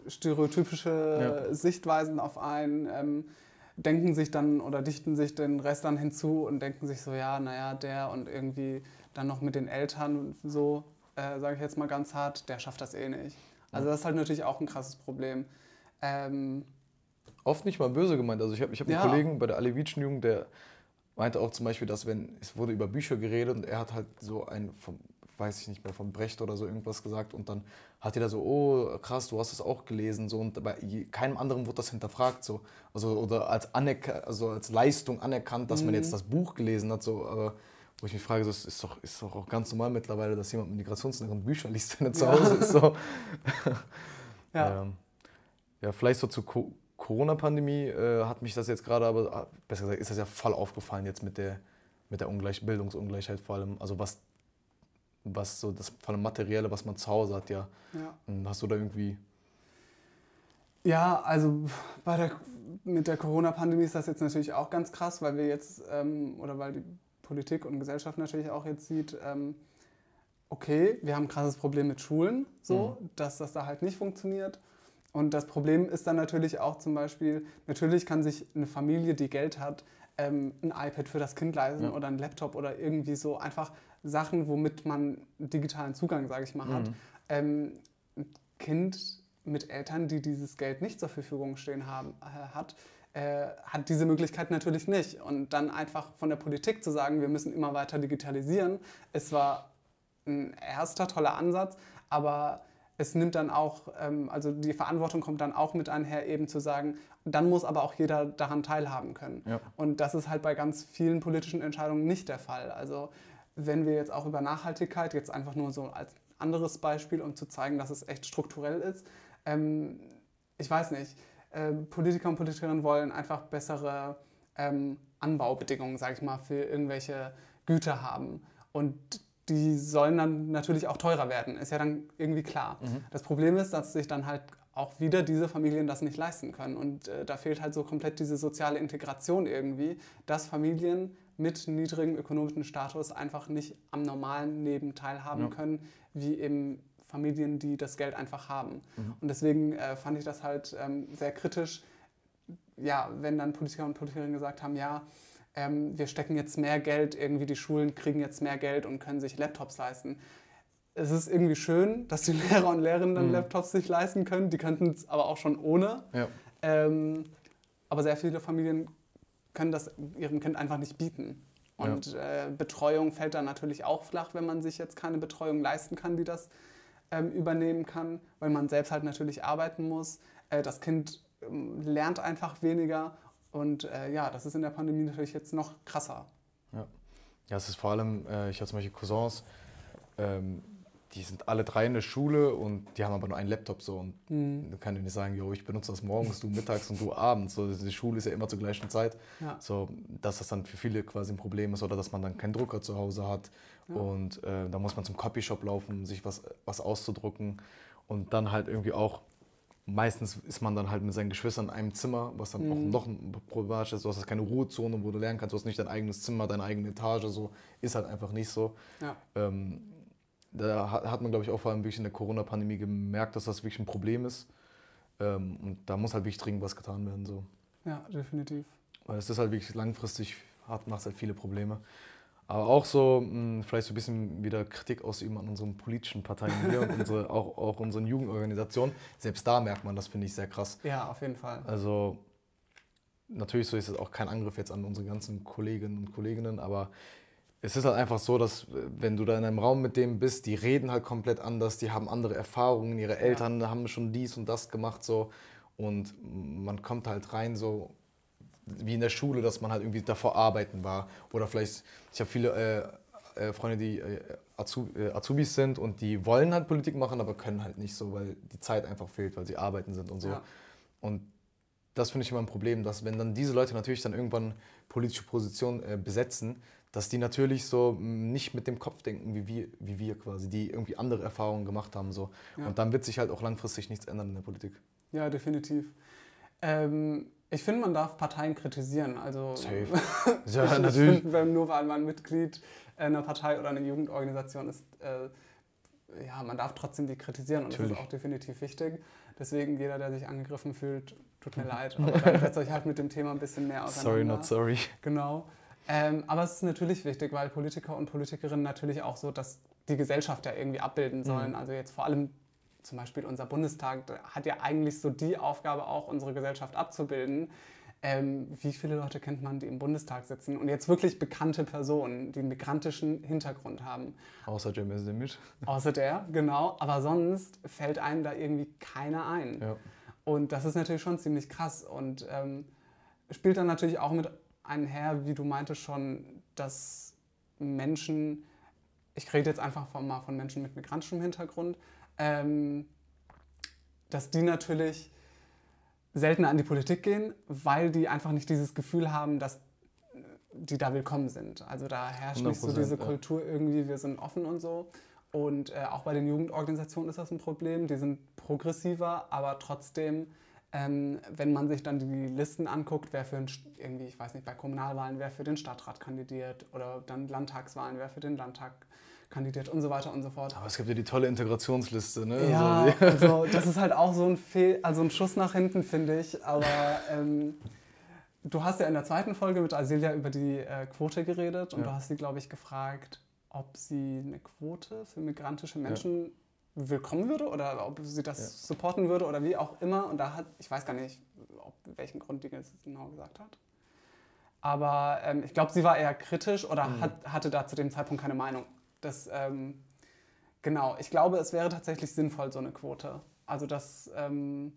stereotypische Sichtweisen auf einen. Ähm, denken sich dann oder dichten sich den Rest dann hinzu und denken sich so, ja, naja, der und irgendwie dann noch mit den Eltern so, äh, sage ich jetzt mal ganz hart, der schafft das eh nicht. Also das ist halt natürlich auch ein krasses Problem. Ähm, Oft nicht mal böse gemeint. Also ich habe ich hab einen ja. Kollegen bei der Alevitschen Jugend, der meinte auch zum Beispiel, dass wenn, es wurde über Bücher geredet und er hat halt so ein, vom, weiß ich nicht mehr, von Brecht oder so irgendwas gesagt und dann hat jeder so, oh krass, du hast es auch gelesen so und bei keinem anderen wurde das hinterfragt so, also oder als Anerk also als Leistung anerkannt, dass mhm. man jetzt das Buch gelesen hat so, aber wo ich mich frage, so, ist doch ist doch auch ganz normal mittlerweile, dass jemand mit Migrationshintergrund Bücher liest, wenn er zu Hause ist so. [laughs] ja. Ähm, ja, vielleicht so zur Co Corona-Pandemie äh, hat mich das jetzt gerade, aber ah, besser gesagt, ist das ja voll aufgefallen jetzt mit der mit der Ungleich Bildungsungleichheit vor allem, also was was so das vor allem Materielle, was man zu Hause hat, ja. ja. Hast du da irgendwie. Ja, also bei der, mit der Corona-Pandemie ist das jetzt natürlich auch ganz krass, weil wir jetzt, ähm, oder weil die Politik und Gesellschaft natürlich auch jetzt sieht, ähm, okay, wir haben ein krasses Problem mit Schulen, so, mhm. dass das da halt nicht funktioniert. Und das Problem ist dann natürlich auch zum Beispiel, natürlich kann sich eine Familie, die Geld hat, ähm, ein iPad für das Kind leisten ja. oder ein Laptop oder irgendwie so einfach Sachen, womit man digitalen Zugang, sage ich mal, hat. Mhm. Ähm, ein Kind mit Eltern, die dieses Geld nicht zur Verfügung stehen haben, äh, hat, äh, hat diese Möglichkeit natürlich nicht. Und dann einfach von der Politik zu sagen, wir müssen immer weiter digitalisieren, es war ein erster toller Ansatz, aber es nimmt dann auch, ähm, also die Verantwortung kommt dann auch mit einher, eben zu sagen, dann muss aber auch jeder daran teilhaben können. Ja. Und das ist halt bei ganz vielen politischen Entscheidungen nicht der Fall. Also wenn wir jetzt auch über Nachhaltigkeit, jetzt einfach nur so als anderes Beispiel, um zu zeigen, dass es echt strukturell ist, ähm, ich weiß nicht, äh, Politiker und Politikerinnen wollen einfach bessere ähm, Anbaubedingungen, sage ich mal, für irgendwelche Güter haben. Und die sollen dann natürlich auch teurer werden, ist ja dann irgendwie klar. Mhm. Das Problem ist, dass sich dann halt auch wieder diese Familien das nicht leisten können. Und äh, da fehlt halt so komplett diese soziale Integration irgendwie, dass Familien mit niedrigem ökonomischen Status einfach nicht am normalen Leben teilhaben ja. können, wie eben Familien, die das Geld einfach haben. Mhm. Und deswegen äh, fand ich das halt ähm, sehr kritisch, ja, wenn dann Politiker und Politikerinnen gesagt haben, ja, ähm, wir stecken jetzt mehr Geld, irgendwie die Schulen kriegen jetzt mehr Geld und können sich Laptops leisten. Es ist irgendwie schön, dass die [laughs] Lehrer und Lehrerinnen dann mhm. Laptops sich leisten können. Die könnten es aber auch schon ohne. Ja. Ähm, aber sehr viele Familien können das ihrem Kind einfach nicht bieten. Und ja. äh, Betreuung fällt dann natürlich auch flach, wenn man sich jetzt keine Betreuung leisten kann, die das ähm, übernehmen kann, weil man selbst halt natürlich arbeiten muss. Äh, das Kind ähm, lernt einfach weniger und äh, ja, das ist in der Pandemie natürlich jetzt noch krasser. Ja, ja es ist vor allem, äh, ich habe zum Beispiel Cousins, ähm, die sind alle drei in der Schule und die haben aber nur einen Laptop so und mhm. du kannst nicht sagen, yo, ich benutze das morgens, du mittags und du abends. So, die Schule ist ja immer zur gleichen Zeit. Ja. So, dass das dann für viele quasi ein Problem ist oder dass man dann keinen Drucker zu Hause hat ja. und äh, da muss man zum Copyshop laufen, um sich was, was auszudrucken und dann halt irgendwie auch meistens ist man dann halt mit seinen Geschwistern in einem Zimmer, was dann mhm. auch noch problematisch ist. Du hast keine Ruhezone, wo du lernen kannst. Du hast nicht dein eigenes Zimmer, deine eigene Etage. So ist halt einfach nicht so. Ja. Ähm, da hat man, glaube ich, auch vor allem wirklich in der Corona-Pandemie gemerkt, dass das wirklich ein Problem ist. Ähm, und da muss halt wirklich dringend was getan werden. So. Ja, definitiv. Weil es ist halt wirklich langfristig, macht halt viele Probleme. Aber auch so, hm, vielleicht so ein bisschen wieder Kritik ausüben an unseren politischen Parteien hier und unsere, [laughs] auch, auch unseren Jugendorganisationen. Selbst da merkt man, das finde ich sehr krass. Ja, auf jeden Fall. Also natürlich so ist es auch kein Angriff jetzt an unsere ganzen Kolleginnen und Kolleginnen, aber es ist halt einfach so, dass wenn du da in einem Raum mit dem bist, die reden halt komplett anders, die haben andere Erfahrungen, ihre Eltern ja. haben schon dies und das gemacht so und man kommt halt rein so wie in der Schule, dass man halt irgendwie davor arbeiten war oder vielleicht, ich habe viele äh, äh, Freunde, die äh, äh, Azubis sind und die wollen halt Politik machen, aber können halt nicht so, weil die Zeit einfach fehlt, weil sie arbeiten sind und so. Ja. Und das finde ich immer ein Problem, dass wenn dann diese Leute natürlich dann irgendwann politische Positionen äh, besetzen, dass die natürlich so mm, nicht mit dem Kopf denken wie wir, wie wir quasi, die irgendwie andere Erfahrungen gemacht haben. So. Ja. Und dann wird sich halt auch langfristig nichts ändern in der Politik. Ja, definitiv. Ähm, ich finde, man darf Parteien kritisieren. Also, Safe. [laughs] ja, ich, natürlich. Ich find, wenn nur weil man Mitglied einer Partei oder einer Jugendorganisation ist, äh, ja, man darf trotzdem die kritisieren und natürlich. das ist auch definitiv wichtig. Deswegen, jeder, der sich angegriffen fühlt, tut mir [laughs] leid. Aber dann setzt euch halt mit dem Thema ein bisschen mehr auseinander. Sorry, not sorry. Genau. Ähm, aber es ist natürlich wichtig, weil Politiker und Politikerinnen natürlich auch so, dass die Gesellschaft ja irgendwie abbilden sollen. Mhm. Also jetzt vor allem zum Beispiel unser Bundestag hat ja eigentlich so die Aufgabe auch, unsere Gesellschaft abzubilden. Ähm, wie viele Leute kennt man, die im Bundestag sitzen und jetzt wirklich bekannte Personen, die einen migrantischen Hintergrund haben? Außer Cem Özdemir. Außer der, genau. Aber sonst fällt einem da irgendwie keiner ein. Ja. Und das ist natürlich schon ziemlich krass und ähm, spielt dann natürlich auch mit einher, wie du meintest schon, dass Menschen, ich rede jetzt einfach von, mal von Menschen mit migrantischem Hintergrund, ähm, dass die natürlich seltener an die Politik gehen, weil die einfach nicht dieses Gefühl haben, dass die da willkommen sind. Also da herrscht nicht so diese ja. Kultur irgendwie, wir sind offen und so. Und äh, auch bei den Jugendorganisationen ist das ein Problem. Die sind progressiver, aber trotzdem ähm, wenn man sich dann die Listen anguckt, wer für ein, irgendwie, ich weiß nicht, bei Kommunalwahlen, wer für den Stadtrat kandidiert oder dann Landtagswahlen, wer für den Landtag kandidiert und so weiter und so fort. Aber es gibt ja die tolle Integrationsliste, ne? Ja, also, [laughs] das ist halt auch so ein, Fehl, also ein Schuss nach hinten, finde ich. Aber ähm, du hast ja in der zweiten Folge mit Asilia über die äh, Quote geredet und ja. du hast sie, glaube ich, gefragt, ob sie eine Quote für migrantische Menschen ja willkommen würde oder ob sie das ja. supporten würde oder wie auch immer. Und da hat, ich weiß gar nicht, ob, welchen Grund die jetzt genau gesagt hat. Aber ähm, ich glaube, sie war eher kritisch oder mhm. hat, hatte da zu dem Zeitpunkt keine Meinung. Das, ähm, genau, ich glaube, es wäre tatsächlich sinnvoll, so eine Quote. Also das, ähm,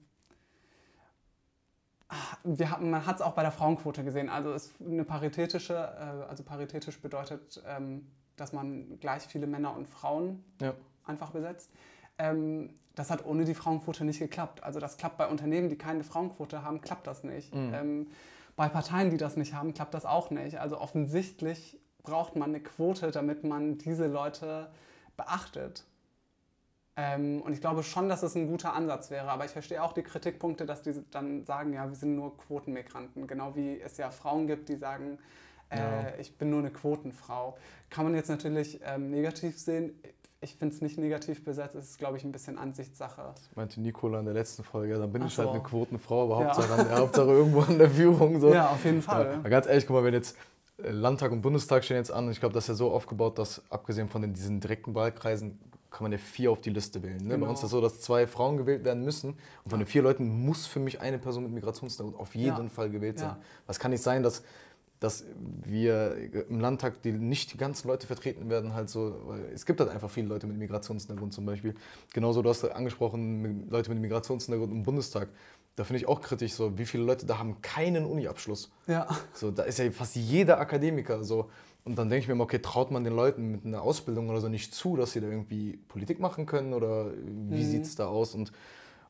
wir haben, man hat es auch bei der Frauenquote gesehen. Also es eine paritätische, äh, also paritätisch bedeutet, ähm, dass man gleich viele Männer und Frauen ja einfach besetzt. Ähm, das hat ohne die Frauenquote nicht geklappt. Also das klappt bei Unternehmen, die keine Frauenquote haben, klappt das nicht. Mhm. Ähm, bei Parteien, die das nicht haben, klappt das auch nicht. Also offensichtlich braucht man eine Quote, damit man diese Leute beachtet. Ähm, und ich glaube schon, dass es ein guter Ansatz wäre. Aber ich verstehe auch die Kritikpunkte, dass die dann sagen, ja, wir sind nur Quotenmigranten. Genau wie es ja Frauen gibt, die sagen, äh, ja. ich bin nur eine Quotenfrau. Kann man jetzt natürlich ähm, negativ sehen ich finde es nicht negativ besetzt, es ist, glaube ich, ein bisschen Ansichtssache. Das meinte Nikola in der letzten Folge, dann bin Ach ich halt eine Quotenfrau, aber ja. Hauptsache, an, Hauptsache irgendwo an der Führung. So. Ja, auf jeden Fall. Ja, ganz ehrlich, guck mal, wenn jetzt äh, Landtag und Bundestag stehen jetzt an, ich glaube, das ist ja so aufgebaut, dass abgesehen von den, diesen direkten Wahlkreisen kann man ja vier auf die Liste wählen. Ne? Genau. Bei uns ist es so, dass zwei Frauen gewählt werden müssen und von den vier Leuten muss für mich eine Person mit Migrationshintergrund auf jeden ja. Fall gewählt sein. Was kann nicht sein, dass dass wir im Landtag die nicht die ganzen Leute vertreten werden, halt so, weil es gibt halt einfach viele Leute mit Migrationshintergrund zum Beispiel. Genauso, du hast angesprochen, Leute mit Migrationshintergrund im Bundestag. Da finde ich auch kritisch, so, wie viele Leute da haben keinen Uni-Abschluss. Ja. So, da ist ja fast jeder Akademiker so. Und dann denke ich mir immer, okay, traut man den Leuten mit einer Ausbildung oder so nicht zu, dass sie da irgendwie Politik machen können oder wie mhm. sieht es da aus? Und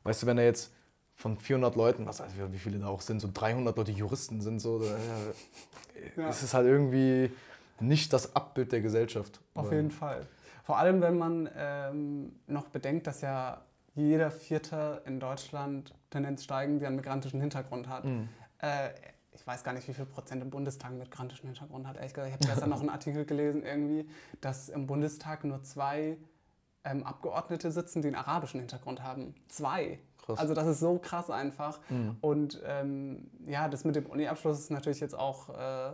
weißt du, wenn er jetzt von 400 Leuten, was also wie viele da auch sind, so 300 Leute Juristen sind, so, da, ja. ist es halt irgendwie nicht das Abbild der Gesellschaft. Auf jeden Fall. Vor allem, wenn man ähm, noch bedenkt, dass ja jeder Vierte in Deutschland Tendenz steigen, der einen migrantischen Hintergrund hat. Mhm. Äh, ich weiß gar nicht, wie viel Prozent im Bundestag einen migrantischen Hintergrund hat. Ehrlich gesagt, ich habe gestern noch einen Artikel gelesen, irgendwie, dass im Bundestag nur zwei ähm, Abgeordnete sitzen, die einen arabischen Hintergrund haben. Zwei. Krass. Also das ist so krass einfach. Mhm. Und ähm, ja, das mit dem Uni-Abschluss ist natürlich jetzt auch, äh,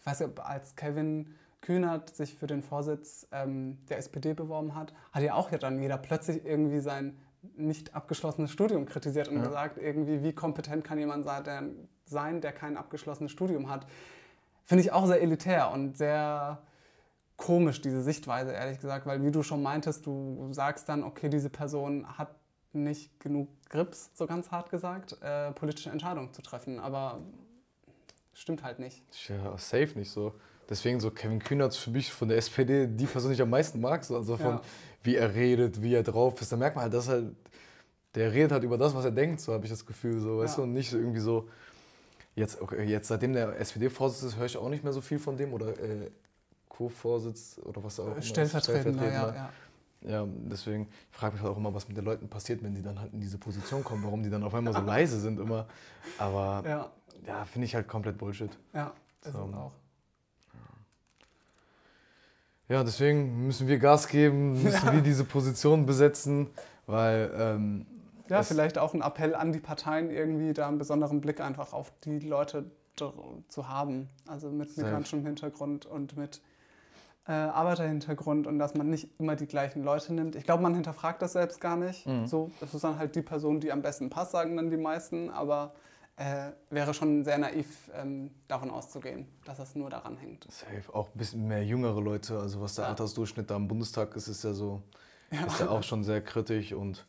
ich weiß nicht, als Kevin Kühnert sich für den Vorsitz ähm, der SPD beworben hat, hat ja auch ja dann jeder plötzlich irgendwie sein nicht abgeschlossenes Studium kritisiert und ja. gesagt, irgendwie, wie kompetent kann jemand sein, der kein abgeschlossenes Studium hat. Finde ich auch sehr elitär und sehr komisch, diese Sichtweise, ehrlich gesagt, weil wie du schon meintest, du sagst dann, okay, diese Person hat nicht genug Grips, so ganz hart gesagt, äh, politische Entscheidungen zu treffen, aber stimmt halt nicht. Ja, safe nicht so. Deswegen so Kevin Kühnert für mich von der SPD die Person, die ich am meisten mag, so, also von ja. wie er redet, wie er drauf ist. Da merkt man halt, dass halt, der redet halt über das, was er denkt, so habe ich das Gefühl, so, weißt ja. du, und nicht so irgendwie so, jetzt, okay, jetzt seitdem der SPD-Vorsitz ist, höre ich auch nicht mehr so viel von dem oder äh, Co-Vorsitz oder was auch immer. Stellvertretender, ja, ja. Ja, deswegen frage ich mich halt auch immer, was mit den Leuten passiert, wenn die dann halt in diese Position kommen, warum die dann auf einmal so [laughs] leise sind immer. Aber ja, ja finde ich halt komplett Bullshit. Ja, das so. auch. Ja, deswegen müssen wir Gas geben, müssen ja. wir [laughs] diese Position besetzen, weil. Ähm, ja, vielleicht auch ein Appell an die Parteien, irgendwie da einen besonderen Blick einfach auf die Leute zu haben. Also mit migrantischem Hintergrund und mit äh, Arbeiterhintergrund und dass man nicht immer die gleichen Leute nimmt. Ich glaube, man hinterfragt das selbst gar nicht. Mhm. So, das ist dann halt die Person, die am besten passt, sagen dann die meisten, aber äh, wäre schon sehr naiv, ähm, davon auszugehen, dass es nur daran hängt. Safe. Auch ein bisschen mehr jüngere Leute, also was der ja. Altersdurchschnitt da im Bundestag ist, ist ja so, ja. ist ja auch schon sehr kritisch und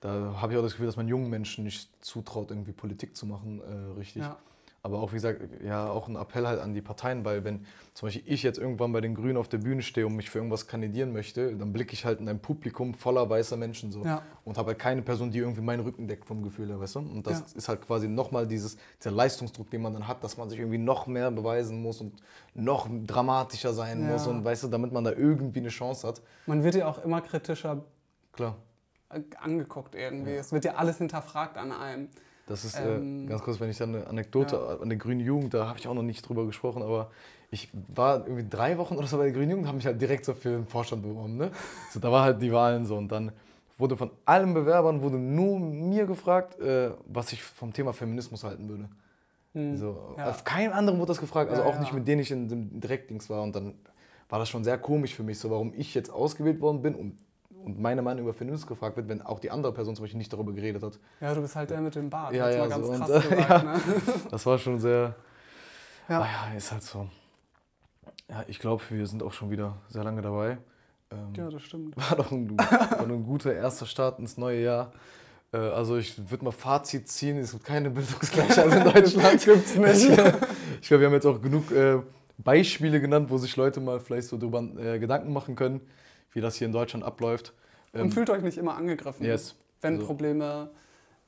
da habe ich auch das Gefühl, dass man jungen Menschen nicht zutraut, irgendwie Politik zu machen, äh, richtig. Ja. Aber auch, wie gesagt, ja, auch ein Appell halt an die Parteien, weil wenn zum Beispiel ich jetzt irgendwann bei den Grünen auf der Bühne stehe und mich für irgendwas kandidieren möchte, dann blicke ich halt in ein Publikum voller weißer Menschen so ja. und habe halt keine Person, die irgendwie meinen Rücken deckt vom Gefühl her, weißt du? Und das ja. ist halt quasi nochmal dieser Leistungsdruck, den man dann hat, dass man sich irgendwie noch mehr beweisen muss und noch dramatischer sein ja. muss und weißt du, damit man da irgendwie eine Chance hat. Man wird ja auch immer kritischer Klar. angeguckt irgendwie. Es wird ja alles hinterfragt an einem. Das ist äh, ähm, ganz kurz, wenn ich dann eine Anekdote ja. an der Grünen Jugend, da habe ich auch noch nicht drüber gesprochen, aber ich war irgendwie drei Wochen oder so bei der Grünen Jugend, habe mich halt direkt so für den Vorstand beworben. Ne? So, da war halt die Wahlen so und dann wurde von allen Bewerbern wurde nur mir gefragt, äh, was ich vom Thema Feminismus halten würde. Hm. So, ja. Auf keinem anderen wurde das gefragt, also ja, auch nicht mit denen ich in dem Direktdings war und dann war das schon sehr komisch für mich, so warum ich jetzt ausgewählt worden bin, um und meine Meinung über Feminismus gefragt wird, wenn auch die andere Person zum Beispiel nicht darüber geredet hat. Ja, du bist halt der mit dem Bart. Ja, ja, so und, [laughs] gesagt, ja ne? [laughs] Das war schon sehr. Ja. Ah, ja, ist halt so. Ja, ich glaube, wir sind auch schon wieder sehr lange dabei. Ähm, ja, das stimmt. War doch ein, war ein guter erster Start ins neue Jahr. Äh, also ich würde mal Fazit ziehen, es gibt keine Bildungsgleichheit in [laughs] Deutschland. Gibt's nicht. Ich glaube, wir haben jetzt auch genug äh, Beispiele genannt, wo sich Leute mal vielleicht so darüber äh, Gedanken machen können wie das hier in Deutschland abläuft. Und ähm, fühlt euch nicht immer angegriffen, yes. wenn also, Probleme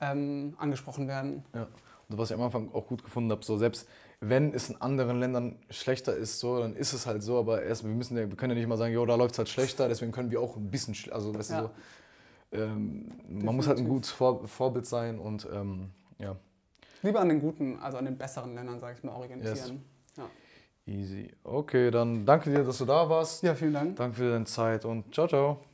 ähm, angesprochen werden. Ja. Und was ich am Anfang auch gut gefunden habe, so selbst wenn es in anderen Ländern schlechter ist, so, dann ist es halt so, aber erst, wir, müssen wir können ja nicht mal sagen, jo, da läuft es halt schlechter, deswegen können wir auch ein bisschen, also weißt ja. du, so, ähm, man muss halt ein gutes Vor Vorbild sein und ähm, ja. Lieber an den guten, also an den besseren Ländern, sage ich mal, orientieren. Yes. Ja. Easy. Okay, dann danke dir, dass du da warst. Ja, vielen Dank. Danke für deine Zeit und ciao, ciao.